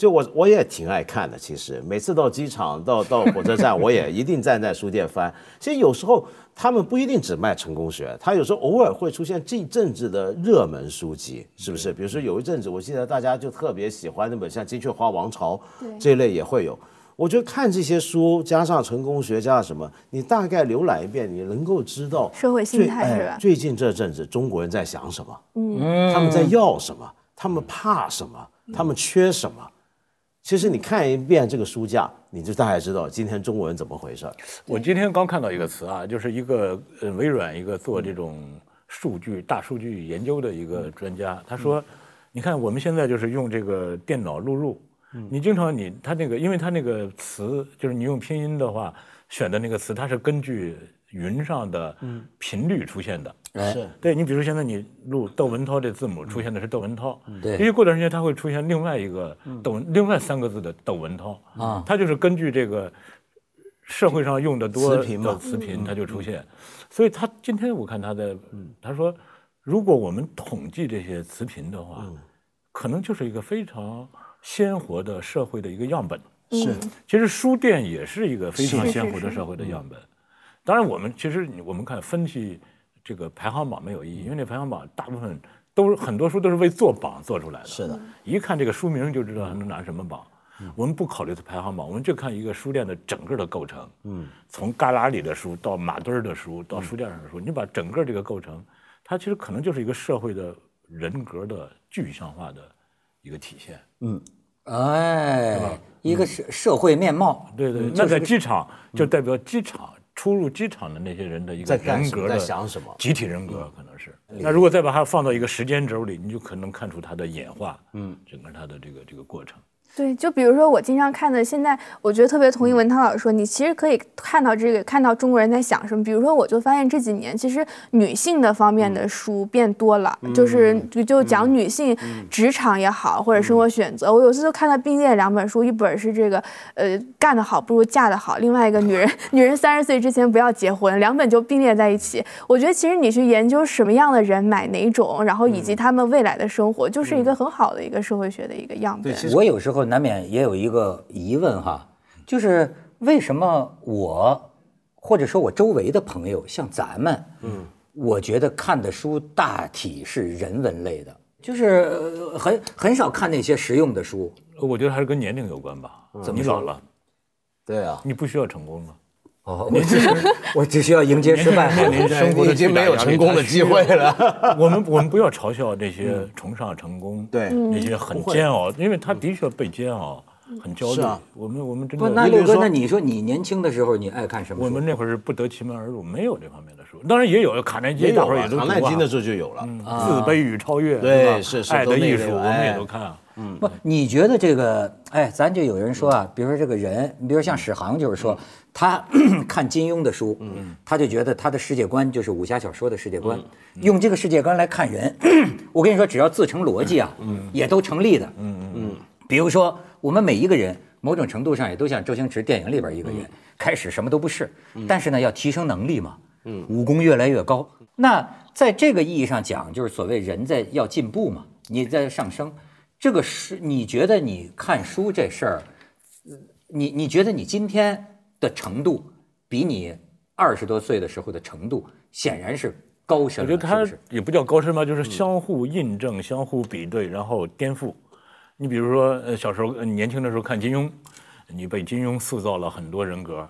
S3: 就我我也挺爱看的，其实每次到机场、到到火车站，我也一定站在书店翻。其实有时候他们不一定只卖成功学，他有时候偶尔会出现这阵子的热门书籍，是不是？比如说有一阵子，我记得大家就特别喜欢那本像《金雀花王朝》这一类也会有。我觉得看这些书，加上成功学，加上什么，你大概浏览一遍，你能够知道
S5: 社会心态是吧
S3: 哎最近这阵子中国人在想什么？嗯，他们在要什么？他们怕什么？他们缺什么？其实你看一遍这个书架，你就大概知道今天中国人怎么回事。
S4: 我今天刚看到一个词啊，就是一个呃微软一个做这种数据大数据研究的一个专家，他说，你看我们现在就是用这个电脑录入，你经常你他那个，因为他那个词就是你用拼音的话选的那个词，它是根据云上的频率出现的。
S2: 哎。
S3: 是。
S4: 对你比如现在你录窦文涛这字母出现的是窦文涛，
S2: 对。
S4: 因为过段时间它会出现另外一个窦，另外三个字的窦文涛
S2: 啊。
S4: 他就是根据这个社会上用的多
S3: 词频嘛
S4: 的词频，它就出现。所以他今天我看他在，他说，如果我们统计这些词频的话，可能就是一个非常鲜活的社会的一个样本。
S3: 是
S4: 其实书店也是一个非常鲜活的社会的样本。当然，我们其实我们看分析这个排行榜没有意义，因为那排行榜大部分都是很多书都是为做榜做出来的。
S3: 是的，
S4: 一看这个书名就知道它能拿什么榜。我们不考虑它排行榜，我们就看一个书店的整个的构成。嗯，从旮旯里的书到马堆儿的书到书架上的书，你把整个这个构成，它其实可能就是一个社会的人格的具象化的一个体现。
S2: 嗯哎，一个社社会面貌，
S4: 对对，那在机场就代表机场出入机场的那些人的一个人格的
S3: 想什么？
S4: 集体人格可能是。那如果再把它放到一个时间轴里，你就可能看出它的演化，嗯，整个它的这个这个过程。
S5: 对，就比如说我经常看的，现在我觉得特别同意文涛老师说，你其实可以看到这个，看到中国人在想什么。比如说，我就发现这几年其实女性的方面的书变多了，就是就就讲女性职场也好，或者生活选择。我有次就看到并列两本书，一本是这个呃干得好不如嫁得好，另外一个女人 女人三十岁之前不要结婚，两本就并列在一起。我觉得其实你去研究什么样的人买哪种，然后以及他们未来的生活，就是一个很好的一个社会学的一个样本。
S2: 我有时候难免也有一个疑问哈，就是为什么我或者说我周围的朋友像咱们，嗯，我觉得看的书大体是人文类的，就是呃很很少看那些实用的书。
S4: 我觉得还是跟年龄有关吧。
S2: 怎么
S4: 你老了，
S3: 对啊，
S4: 你不需要成功了。
S2: 哦，我只 我只需要迎接失败。
S4: 生活
S3: 已经没有成功的机会了。
S4: 我们我们不要嘲笑这些崇尚成功，
S3: 对
S4: 那些很煎熬，因为他的确被煎熬，很焦虑
S3: 啊。
S4: 我们我们真
S2: 不，
S4: 的，
S2: 那六哥，那你说你年轻的时候你爱看什么书？
S4: 我们那会儿是不得其门而入，没有这方面的书。当然也有卡耐基，
S3: 也有啊
S4: 大伙儿也，都
S3: 唐
S4: 读啊
S3: 奈金的时候就有了。
S4: 自卑与超越，
S3: 对
S4: 吧
S3: 是是
S4: 爱的艺术，我们也
S3: 哎
S4: 都看啊。
S2: 不，你觉得这个，哎，咱就有人说啊，比如说这个人，你比如像史航，就是说他 看金庸的书，他就觉得他的世界观就是武侠小说的世界观，用这个世界观来看人，我跟你说，只要自成逻辑啊，也都成立的。嗯嗯。比如说，我们每一个人，某种程度上也都像周星驰电影里边一个人，开始什么都不是，但是呢，要提升能力嘛，武功越来越高。那在这个意义上讲，就是所谓人在要进步嘛，你在上升。这个是你觉得你看书这事儿，呃你你觉得你今天的程度比你二十多岁的时候的程度显然是高深，
S4: 我觉得他？也不叫高深吧，就是相互印证、相互比对，然后颠覆。你比如说，呃，小时候呃年轻的时候看金庸，你被金庸塑造了很多人格，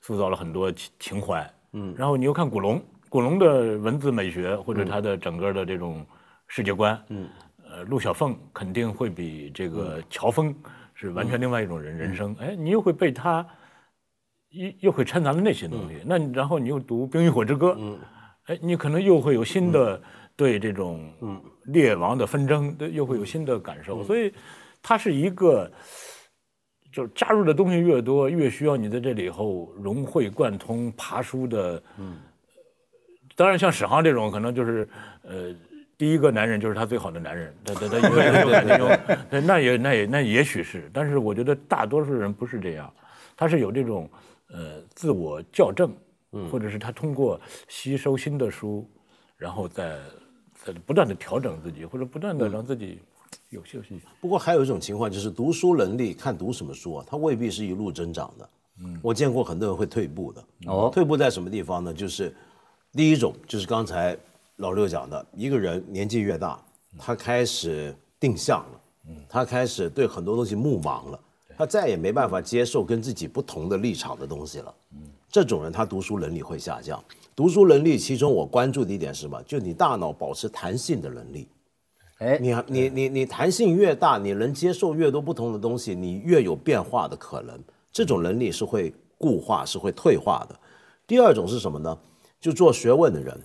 S4: 塑造了很多情情怀，嗯，然后你又看古龙，古龙的文字美学或者他的整个的这种世界观，嗯，呃，陆小凤肯定会比这个乔峰是完全另外一种人人生，哎，你又会被他。又又会掺杂了那些东西，那然后你又读《冰与火之歌》，哎，你可能又会有新的对这种列王的纷争，对又会有新的感受，所以它是一个，就是加入的东西越多，越需要你在这里以后融会贯通、爬书的。当然，像史航这种，可能就是呃，第一个男人就是他最好的男人，他他他那也那也那也许是，但是我觉得大多数人不是这样，他是有这种呃自我校正，或者是他通过吸收新的书，然后再在不断的调整自己，或者不断的让自己有休息。
S3: 不过还有一种情况，就是读书能力，看读什么书啊，它未必是一路增长的。嗯，我见过很多人会退步的。
S2: 哦
S3: 退步在什么地方呢？就是第一种，就是刚才老六讲的，一个人年纪越大，他开始定向了，嗯他开始对很多东西目盲了，他再也没办法接受跟自己不同的立场的东西了。嗯这种人他读书能力会下降。读书能力，其中我关注的一点是什么？就你大脑保持弹性的能力。
S2: 哎，
S3: 你你你你弹性越大，你能接受越多不同的东西，你越有变化的可能。这种能力是会固化，是会退化的。第二种是什么呢？就做学问的人，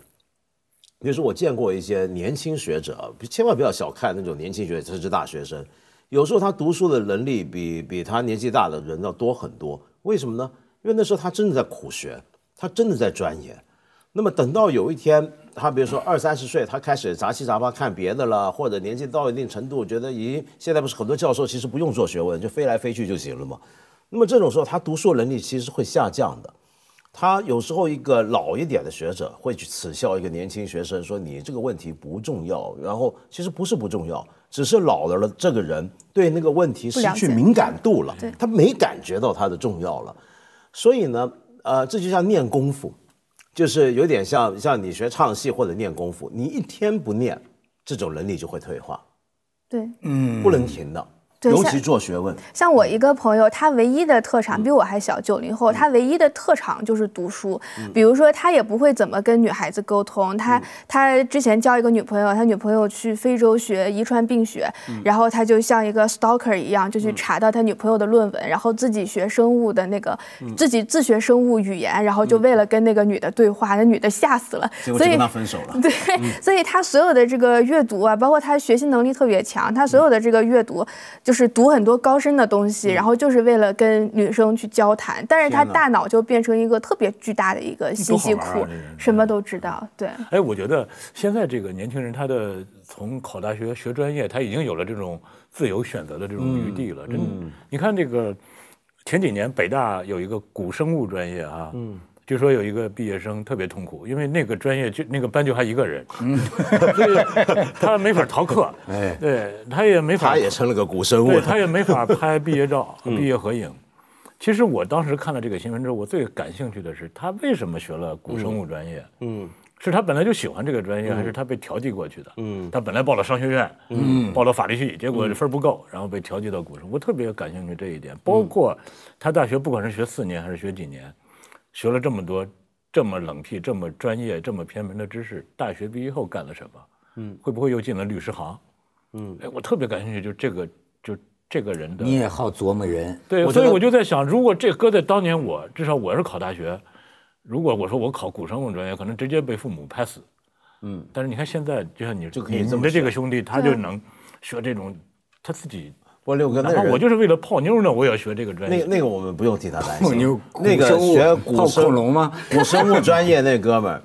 S3: 比如说我见过一些年轻学者啊，千万不要小看那种年轻学者，他是大学生，有时候他读书的能力比比他年纪大的人要多很多。为什么呢？因为那时候他真的在苦学，他真的在钻研。那么等到有一天，他比如说二三十岁，他开始杂七杂八看别的了，或者年纪到一定程度，觉得已经现在不是很多教授其实不用做学问，就飞来飞去就行了嘛。那么这种时候，他读书能力其实会下降的。他有时候一个老一点的学者会去耻笑一个年轻学生，说你这个问题不重要。然后其实不是不重要，只是老了了这个人对那个问题失去敏感度了，他没感觉到它的重要了。所以呢，呃，这就像练功夫，就是有点像像你学唱戏或者练功夫，你一天不练，这种能力就会退化，
S5: 对，嗯
S3: 不能停的。尤其做学问，
S5: 像我一个朋友，他唯一的特长比我还小，九零后，他唯一的特长就是读书。比如说，他也不会怎么跟女孩子沟通。他他之前交一个女朋友，他女朋友去非洲学遗传病学，然后他就像一个 stalker 一样，就去查到他女朋友的论文，然后自己学生物的那个，自己自学生物语言，然后就为了跟那个女的对话，那女的吓死了，所以
S3: 跟他分手了。
S5: 对，所以他所有的这个阅读啊，包括他学习能力特别强，他所有的这个阅读就。就是读很多高深的东西，然后就是为了跟女生去交谈，但是他大脑就变成一个特别巨大的一个信息库什么都知道。对，
S4: 哎，我觉得现在这个年轻人，他的从考大学学专业，他已经有了这种自由选择的这种余地了。真的，你看这个前几年北大有一个古生物专业啊，嗯。据说有一个毕业生特别痛苦，因为那个专业就那个班就他一个人，所 以他没法逃课，
S2: 哎。
S4: 对他也没法
S3: 他也成了个古生物。
S4: 对。他也没法拍毕业照、毕业合影。其实我当时看了这个新闻之后，我最感兴趣的是他为什么学了古生物专业？
S3: 嗯。
S4: 是他本来就喜欢这个专业，还是他被调剂过去的？嗯，他本来报了商学院，嗯，报了法律系，结果分不够，然后被调剂到古生。我特别感兴趣这一点，包括他大学不管是学四年还是学几年，学了这么多这么冷僻、这么专业、这么偏门的知识，大学毕业后干了什么？嗯，会不会又进了律师行？嗯，哎，我特别感兴趣，就这个，就这个人的
S2: 你也好琢磨人，
S4: 对，所以我就在想，如果这搁在当年我，至少我是考大学，如果我说我考古生物专业，可能直接被父母拍死。
S3: 嗯，
S4: 但是你看现在，就像你你你的这个兄弟，他就能学这种，他自己，
S3: 不过六哥，那
S4: 我就是为了泡妞呢，我也要学这个专业。
S3: 那那个我们不用替他担心。
S2: 泡妞
S3: 那个
S2: 古生物
S3: 学
S2: 泡
S3: 古生
S2: 恐龙吗？
S3: 古生物专业那哥们儿，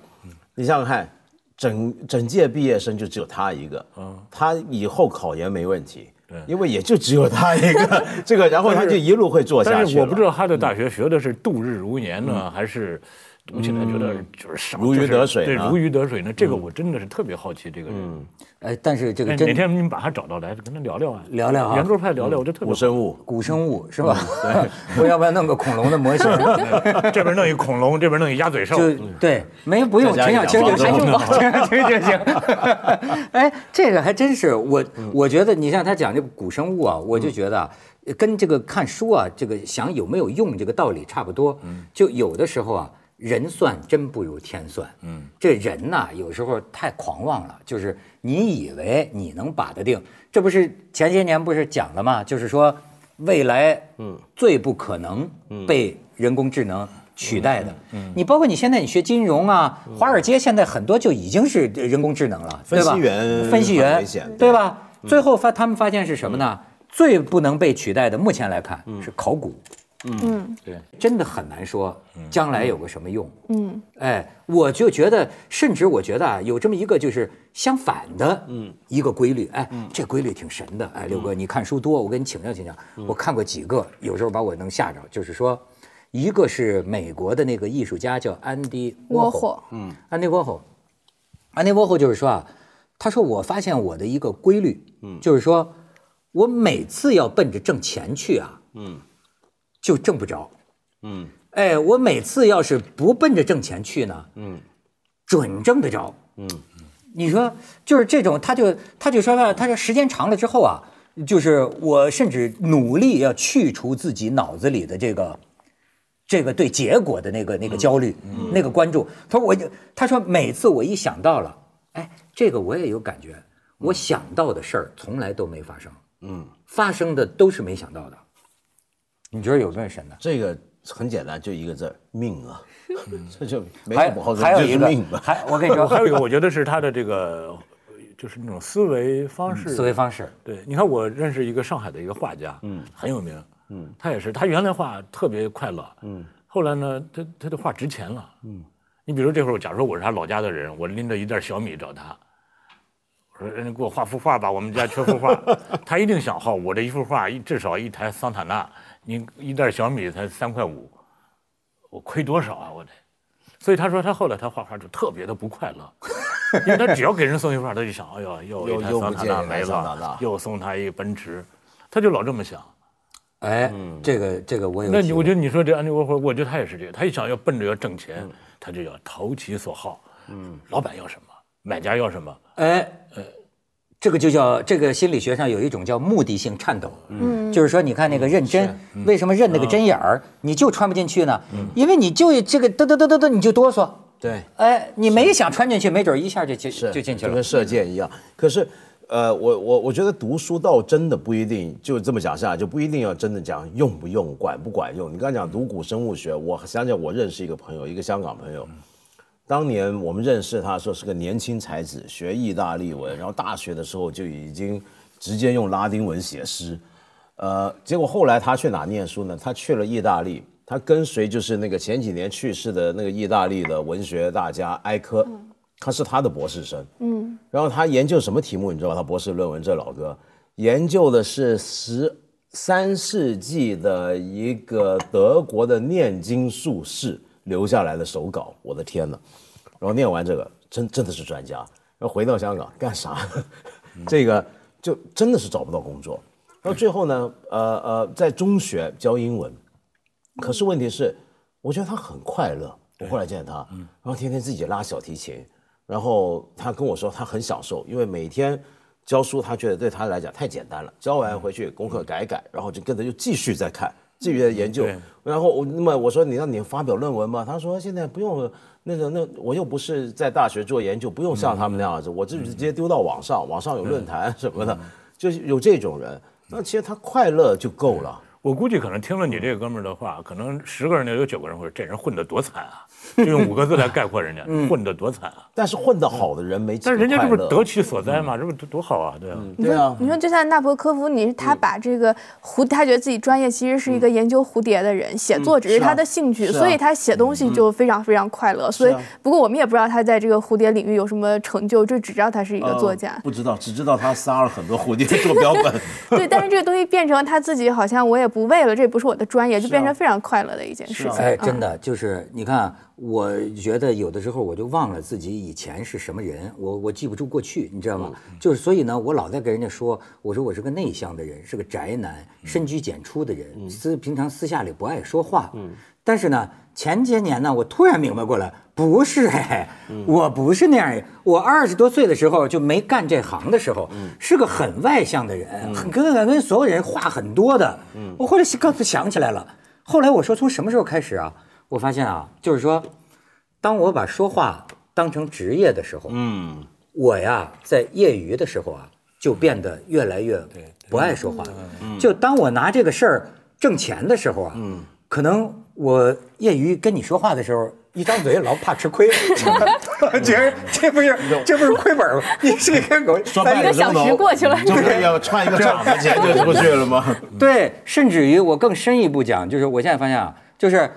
S3: 你想想看，整整届毕业生就只有他一个，嗯他以后考研没问题。因为也就只有他一个 这个，然后他就一路会做下去了。
S4: 但是我不知道他的大学学的是度日如年呢，还是读起来觉得就是上
S3: 如鱼得水呢
S4: 对，如鱼得水呢。这个我真的是特别好奇这个人。
S2: 哎，但是这
S4: 哎，
S2: 个真
S4: 哪天你们把他找到来跟他聊聊啊，
S2: 聊聊啊
S4: 圆桌派聊聊，我就特别
S3: 古生物，
S2: 古生物是吧？我 要不要弄个恐龙的模型？
S4: 这边弄一恐龙，这边弄一鸭嘴兽，
S2: 就对，没不用陈小青就行，陈小青就行。哎，这个还真是我，我觉得你像他讲这个古生物啊，我就觉得啊跟这个看书啊，这个想有没有用这个道理差不多。就有的时候啊，人算真不如天算。嗯，这人呐，有时候太狂妄了，就是你以为你能把得定，这不是前些年不是讲了吗？就是说未来，嗯，最不可能被人工智能。取代的，你包括你现在你学金融啊，华尔街现在很多就已经是人工智能了，对吧？
S3: 分析员
S2: 分析员对。吧？最后发他们发现是什么呢？最不能被取代的，目前来看是考古，
S5: 嗯
S2: 对，真的很难说将来有个什么用。
S5: 嗯，
S2: 哎，我就觉得，甚至我觉得啊，有这么一个就是相反的，嗯，一个规律。哎，这规律挺神的。哎，六哥，你看书多，我跟你请教请教。我看过几个，有时候把我能吓着。就是说，一个是美国的那个艺术家叫安迪
S5: 沃
S2: 霍，
S5: 火，
S2: 嗯，安迪沃霍，安迪沃霍就是说啊，他说我发现我的一个规律，嗯，就是说我每次要奔着挣钱去啊，嗯，就挣不着，
S3: 嗯，
S2: 哎，我每次要是不奔着挣钱去呢，嗯，准挣得着，嗯，你说就是这种，他就他就说呢，他说时间长了之后啊，就是我甚至努力要去除自己脑子里的这个。这个对结果的那个那个焦虑，那个关注，他说我就他说每次我一想到了，哎，这个我也有感觉，我想到的事儿从来都没发生，嗯，发生的都是没想到的。你觉得有没有神呢？
S3: 这个很简单，就一个字儿命啊，这就没
S2: 还
S3: 什么好说，
S2: 还有一个
S3: 就是命吧。
S2: 还我跟你说，
S4: 还有一个，我觉得是他的这个，就是那种思维方式。
S2: 思维方式，
S4: 对，你看我认识一个上海的一个画家，嗯，很有名，嗯，他也是，他原来画特别快乐，嗯，后来呢，他他的画值钱了，嗯，你比如这会儿，假如说我是他老家的人，我拎着一袋小米找他，我说人家给我画幅画吧，我们家缺幅画，他一定想好，我这一幅画一至少一台桑塔纳，你一袋小米才三块五，我亏多少啊，我得。所以他说他后来他画画就特别的不快乐，因为他只要给人送一幅画，他就想，哎呦，又一台
S3: 又不
S4: 桑塔
S3: 见一台
S4: 纳没了，又送他一个奔驰，他就老这么想。
S2: 哎，这个这个我有。
S4: 那你我觉得你说这安迪沃霍，我觉得他也是这个，他一想要奔着要挣钱，他就要投其所好。嗯，老板要什么，买家要什么，
S2: 哎，呃，这个就叫这个心理学上有一种叫目的性颤抖，嗯，就是说你看那个认真，为什么认那个针眼儿，你就穿不进去呢？因为你就这个嘚嘚嘚嘚嘚，你就哆嗦，
S3: 对，
S2: 哎，你没想穿进去，没准一下就
S3: 就
S2: 就进去了
S3: 就跟。射箭一样。可是，呃，我我我觉得读书倒真的不一定就这么讲下来，就不一定要真的讲用不用、管不管用。你刚才讲读古生物学，我想起来我认识一个朋友，一个香港朋友。当年我们认识他的时候是个年轻才子，学意大利文，然后大学的时候就已经直接用拉丁文写诗，呃，结果后来他去哪念书呢？他去了意大利，他跟随就是那个前几年去世的那个意大利的文学大家埃科，他是他的博士生。嗯，然后他研究什么题目？你知道吗？他博士论文这老哥研究的是十三世纪的一个德国的念经术士留下来的手稿。我的天哪！然后念完这个，真真的是专家。然后回到香港干啥？这个就真的是找不到工作。然后最后呢，呃呃，在中学教英文，可是问题是，我觉得他很快乐。我后来见他，然后天天自己拉小提琴，然后他跟我说他很享受，因为每天教书，他觉得对他来讲太简单了。教完回去功课改改，然后就跟着又继续再看，继续在研究。然后我那么我说你让你发表论文吗？他说现在不用。那个那我又不是在大学做研究，不用像他们那样子，我就直接丢到网上，网上有论坛什么的，就是有这种人。那其实他快乐就够了。
S4: 我估计可能听了你这个哥们儿的话，可能十个人里有九个人会说这人混得多惨啊。就用五个字来概括人家，混得多惨啊！
S3: 但是混得好的人没，
S4: 但是人家这不是得其所在吗？这不多好啊？对啊，
S3: 对啊。
S5: 你说就像纳博科夫，你他把这个蝴，他觉得自己专业其实是一个研究蝴蝶的人，写作只是他的兴趣，所以他写东西就非常非常快乐。所以，不过我们也不知道他在这个蝴蝶领域有什么成就，就只知道他是一个作家。
S3: 不知道，只知道他杀了很多蝴蝶做标本。
S5: 对，但是这个东西变成他自己，好像我也不为了，这不是我的专业，就变成非常快乐的一件事情。
S2: 哎，真的就是你看。我觉得有的时候我就忘了自己以前是什么人，我我记不住过去，你知道吗？就是所以呢，我老在跟人家说，我说我是个内向的人，是个宅男，深居简出的人，私平常私下里不爱说话。嗯。但是呢，前些年呢，我突然明白过来，不是哎，我不是那样。我二十多岁的时候就没干这行的时候，是个很外向的人，很跟跟所有人话很多的。嗯。我后来刚想起来了，后来我说从什么时候开始啊？我发现啊，就是说，当我把说话当成职业的时候，嗯，我呀在业余的时候啊，就变得越来越不爱说话。就当我拿这个事儿挣钱的时候啊，嗯，可能我业余跟你说话的时候，一张嘴老怕吃亏，觉得这不是这不是亏本吗？你这个狗，
S5: 一个小时过去了，
S3: 就是要串一个账的钱就出去了吗？
S2: 对，甚至于我更深一步讲，就是我现在发现啊，就是。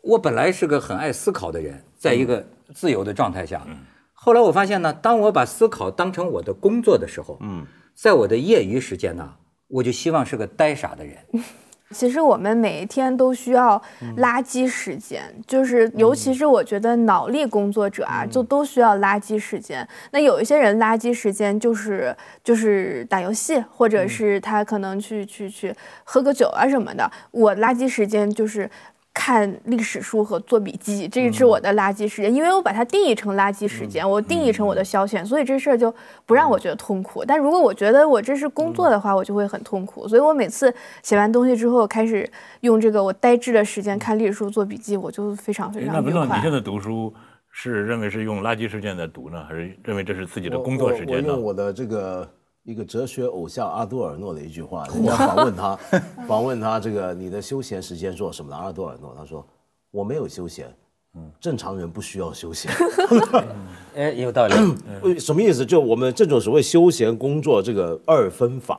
S2: 我本来是个很爱思考的人，在一个自由的状态下，后来我发现呢，当我把思考当成我的工作的时候，嗯，在我的业余时间呢，我就希望是个呆傻的人。
S5: 其实我们每一天都需要垃圾时间，就是尤其是我觉得脑力工作者啊，就都需要垃圾时间。那有一些人垃圾时间就是就是打游戏，或者是他可能去去去喝个酒啊什么的。我垃圾时间就是。看历史书和做笔记，这个是我的垃圾时间，因为我把它定义成垃圾时间，我定义成我的消遣，所以这事儿就不让我觉得痛苦。但如果我觉得我这是工作的话，我就会很痛苦。所以我每次写完东西之后，开始用这个我呆滞的时间看历史书、做笔记，我就非常非常
S4: 愉快。那你现在读书是认为是用垃圾时间在读呢，还是认为这是自己的工作时间
S3: 呢？我用我的这个。一个哲学偶像阿多尔诺的一句话，人家访问他，访问他这个你的休闲时间做什么的？阿多尔诺他说我没有休闲，嗯，正常人不需要休闲。
S2: 哎，有道理。
S3: 什么意思？就我们这种所谓休闲工作这个二分法，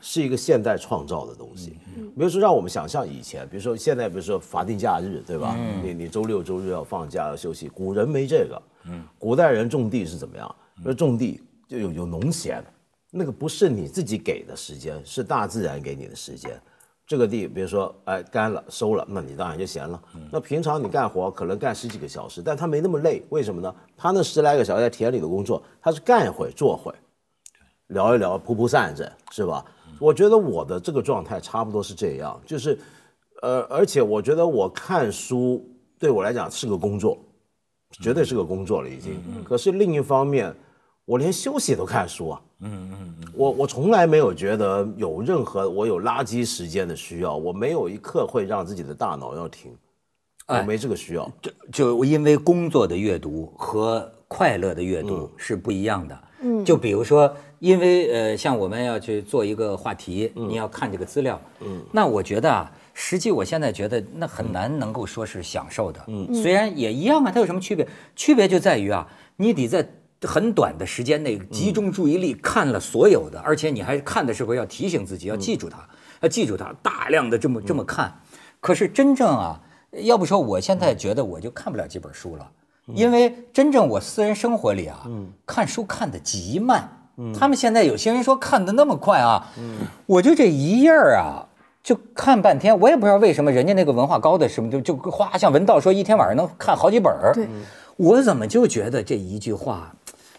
S3: 是一个现代创造的东西。比如说，让我们想象以前，比如说现在，比如说法定假日，对吧？你你周六周日要放假要休息，古人没这个。嗯，古代人种地是怎么样？说种地就有有农闲。那个不是你自己给的时间，是大自然给你的时间。这个地，比如说，哎，干了收了，那你当然就闲了。那平常你干活可能干十几个小时，但他没那么累，为什么呢？他那十来个小时在田里的工作，他是干一会做会，聊一聊，铺铺扇子，是吧？我觉得我的这个状态差不多是这样，就是，呃，而且我觉得我看书对我来讲是个工作，绝对是个工作了已经。可是另一方面。我连休息都看书啊，嗯嗯嗯，我我从来没有觉得有任何我有垃圾时间的需要，我没有一刻会让自己的大脑要停，我没这个需要。
S2: 就就因为工作的阅读和快乐的阅读是不一样的。嗯，就比如说，因为呃，像我们要去做一个话题，你要看这个资料，嗯，那我觉得啊，实际我现在觉得那很难能够说是享受的。嗯，虽然也一样啊，它有什么区别？区别就在于啊，你得在。很短的时间内集中注意力看了所有的，而且你还看的时候要提醒自己要记住它，要记住它，大量的这么这么看。可是真正啊，要不说我现在觉得我就看不了几本书了，因为真正我私人生活里啊，看书看的极慢。他们现在有些人说看的那么快啊，我就这一页儿啊。就看半天，我也不知道为什么人家那个文化高的什么就就哗，像文道说一天晚上能看好几本儿。
S5: 对，
S2: 我怎么就觉得这一句话，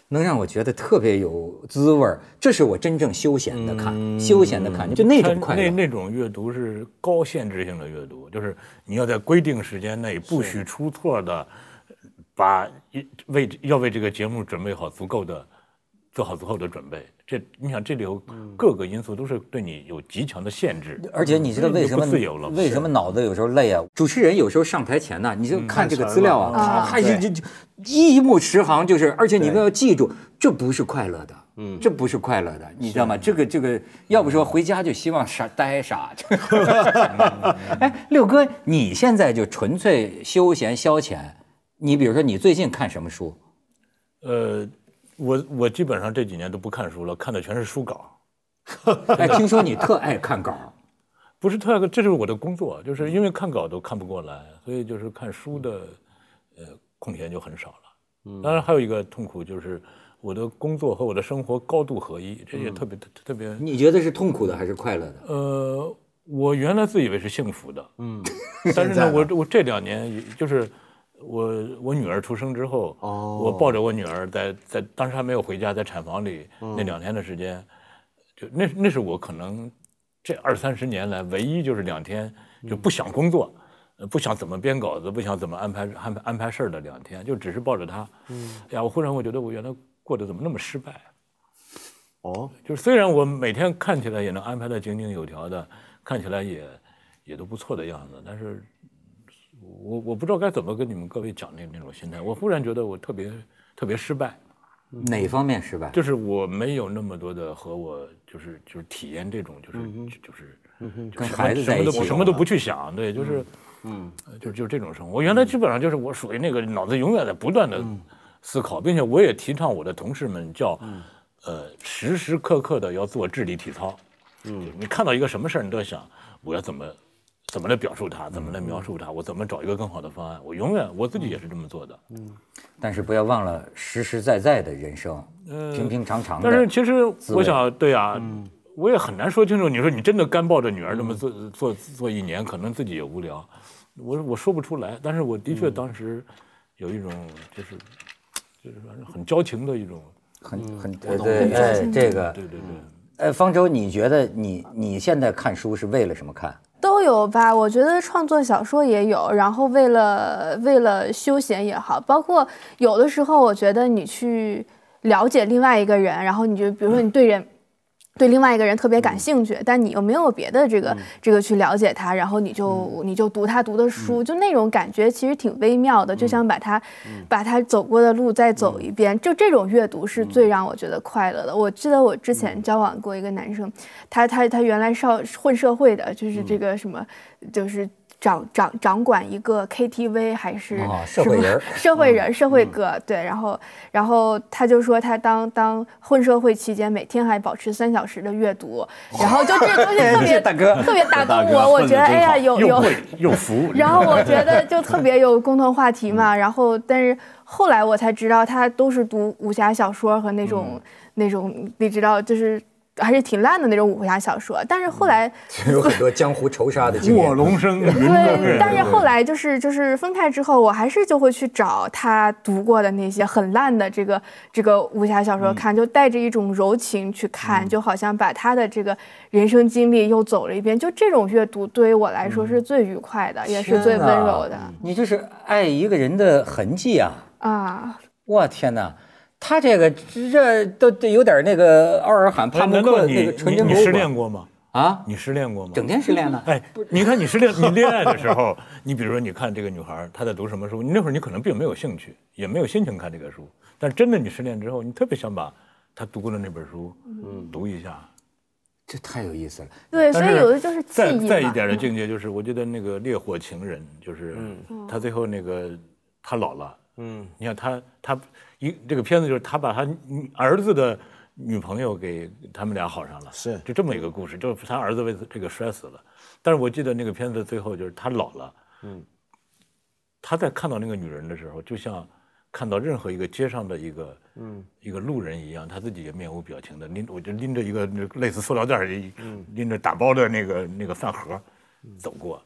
S2: 能让我觉得特别有滋味儿？这是我真正休闲的看，休闲的看，就那种快乐。
S4: 那那种阅读是高限制性的阅读，就是你要在规定时间内不许出错的，把一为要为这个节目准备好足够的，做好足够的准备。这你想，这里有各个因素都是对你有极强的限制，
S2: 而且你知道为什么
S4: 自由了？
S2: 为什么脑子有时候累啊？主持人有时候上台前呢，你就看这个资料啊，他还是就就一目十行，就是，而且你们要记住，这不是快乐的，嗯，这不是快乐的，你知道吗？这个这个，要不说回家就希望傻呆傻。哎，六哥，你现在就纯粹休闲消遣，你比如说你最近看什么书？
S4: 呃。我我基本上这几年都不看书了，看的全是书稿。
S2: 哎，听说你特爱看稿，
S4: 不是特爱，这就是我的工作，就是因为看稿都看不过来，所以就是看书的，呃，空闲就很少了。当然还有一个痛苦就是我的工作和我的生活高度合一，这也特别特特别。
S2: 你觉得是痛苦的还是快乐的？
S4: 呃，我原来自以为是幸福的，嗯，但是呢，我我这两年就是。我我女儿出生之后，我抱着我女儿在在当时还没有回家，在产房里那两天的时间，就那那是我可能这二三十年来唯一就是两天就不想工作，不想怎么编稿子，不想怎么安排安排安排事儿的两天，就只是抱着她。嗯，呀，我忽然我觉得我原来过得怎么那么失败？哦，就是虽然我每天看起来也能安排的井井有条的，看起来也也都不错的样子，但是。我我不知道该怎么跟你们各位讲那那种心态。我忽然觉得我特别特别失败，
S2: 哪方面失败？
S4: 就是我没有那么多的和我就是就是体验这种就是就是
S2: 跟孩子在
S4: 一起，什么都不去想，对，就是嗯，就就这种生活。我原来基本上就是我属于那个脑子永远在不断的思考，并且我也提倡我的同事们叫呃时时刻刻的要做智力体操。嗯，你看到一个什么事儿，你都要想我要怎么。怎么来表述它？怎么来描述它？我怎么找一个更好的方案？我永远我自己也是这么做的。嗯，
S2: 但是不要忘了实实在在的人生，平平常常
S4: 的。但是其实我想，对呀，我也很难说清楚。你说你真的干抱着女儿这么做做做一年，可能自己也无聊。我我说不出来。但是我的确当时有一种就是就是反正很交情的一种，
S2: 很很对对这个
S4: 对对对。
S2: 呃，方舟，你觉得你你现在看书是为了什么看？
S5: 都有吧，我觉得创作小说也有，然后为了为了休闲也好，包括有的时候，我觉得你去了解另外一个人，然后你就比如说你对人。对另外一个人特别感兴趣，但你又没有别的这个这个去了解他，然后你就你就读他读的书，就那种感觉其实挺微妙的，就想把他把他走过的路再走一遍，就这种阅读是最让我觉得快乐的。我记得我之前交往过一个男生，他他他原来少混社会的，就是这个什么，就是。掌掌掌管一个 KTV 还是
S2: 社会人，
S5: 社会人，社会哥，对，然后然后他就说他当当混社会期间，每天还保持三小时的阅读，然后就这个东西特 别
S2: 大哥
S5: 特别打动我，我觉得哎呀有有
S4: 有福，
S5: 然后我 觉得就特别有共同话题嘛，然后但是后来我才知道他都是读武侠小说和那种那种你知道就是。还是挺烂的那种武侠小说，但是后来
S2: 有很多江湖仇杀的经验。
S4: 卧龙生云
S5: 对，但是后来就是就是分开之后，我还是就会去找他读过的那些很烂的这个这个武侠小说看，就带着一种柔情去看，就好像把他的这个人生经历又走了一遍。就这种阅读对于我来说是最愉快的，也是最温柔的。
S2: 你这是爱一个人的痕迹啊！
S5: 啊！
S2: 我天哪！他这个这都都有点那个奥尔罕帕慕克那个纯真
S4: 你失恋过吗？
S2: 啊，
S4: 你失恋过吗？
S2: 整天失恋呢。
S4: 哎，你看你失恋，你恋爱的时候，你比如说你看这个女孩她在读什么书，你那会儿你可能并没有兴趣，也没有心情看这个书。但真的你失恋之后，你特别想把她读过的那本书，嗯，读一下。
S2: 这太有意思了。
S5: 对，所以有的就是
S4: 再再一点的境界就是，我觉得那个烈火情人，就是他最后那个他老了。嗯，你看他他一这个片子就是他把他儿子的女朋友给他们俩好上了，
S3: 是
S4: 就这么一个故事，就是他儿子为这个摔死了，但是我记得那个片子最后就是他老了，嗯，他在看到那个女人的时候，就像看到任何一个街上的一个嗯。一个路人一样，他自己也面无表情的拎，我就拎着一个那类似塑料袋拎着打包的那个那个饭盒走过，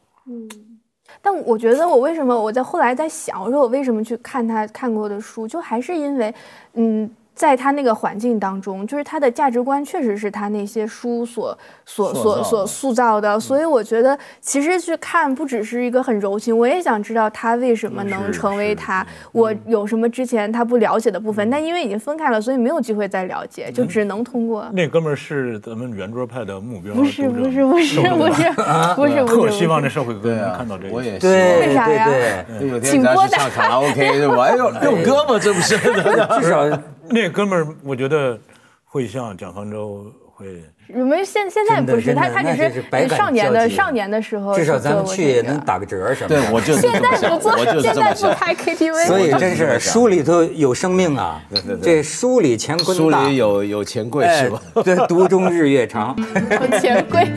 S5: 但我觉得我为什么我在后来在想，我说我为什么去看他看过的书，就还是因为，嗯。在他那个环境当中，就是他的价值观确实是他那些书所所所所塑造的，所以我觉得其实去看不只是一个很柔情，我也想知道他为什么能成为他，我有什么之前他不了解的部分，但因为已经分开了，所以没有机会再了解，就只能通过。
S4: 那哥们儿是咱们圆桌派的目标，
S5: 不是不是不是不是不是，
S4: 特希望这社会哥能看到这个，
S3: 我也
S2: 对
S5: 为啥呀
S2: 对
S3: 有天咱去唱卡拉 OK 是吧？哎呦，六哥嘛，这不是？
S2: 至少
S4: 那 哥们儿，我觉得会像蒋方舟会。
S5: 你们现现在不是他，他只
S2: 是
S5: 少年的少年的时候
S2: 至少咱们去也能打个折什么
S3: 对
S2: 的。，
S3: 我就是
S5: 现
S3: 这么想，
S5: 在不做
S3: 我就，是
S5: 现
S3: 这么想。
S5: 在不开 KTV，
S2: 所以真是书里头有生命啊！
S3: 对对
S2: 这书里乾坤
S3: 书，里有有钱柜
S2: 哎
S3: 是吧？
S2: 对，读中日月长。
S5: 有钱柜。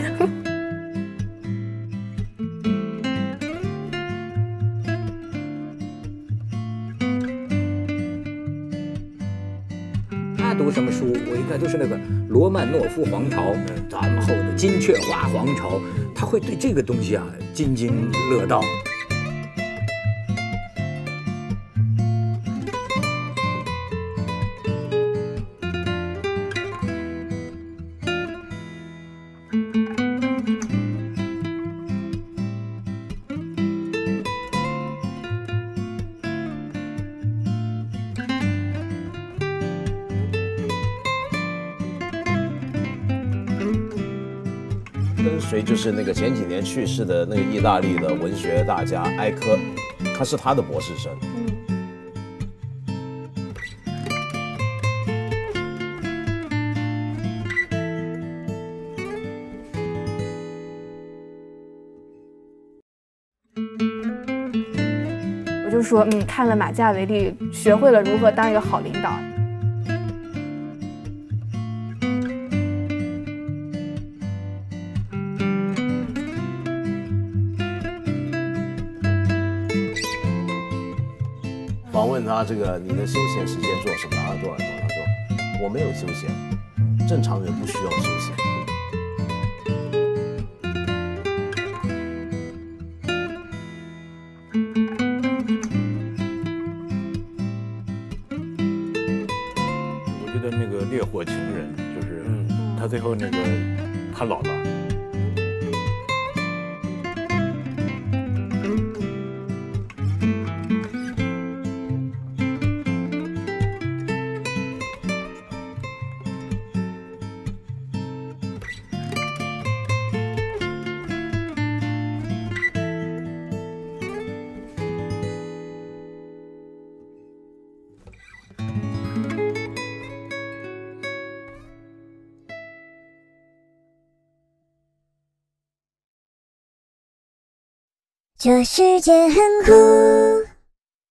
S2: 他读什么书？我一看都是那个罗曼诺夫皇朝，咱们后的金雀花皇朝，他会对这个东西啊津津乐道。
S3: 所以就是那个前几年去世的那个意大利的文学大家埃科，他是他的博士生。
S5: 我就说，嗯，看了马加维利，学会了如何当一个好领导。
S3: 这个你的休闲时间做什么？他说他说我没有休闲，正常人不需要休闲。
S6: 这世界很酷。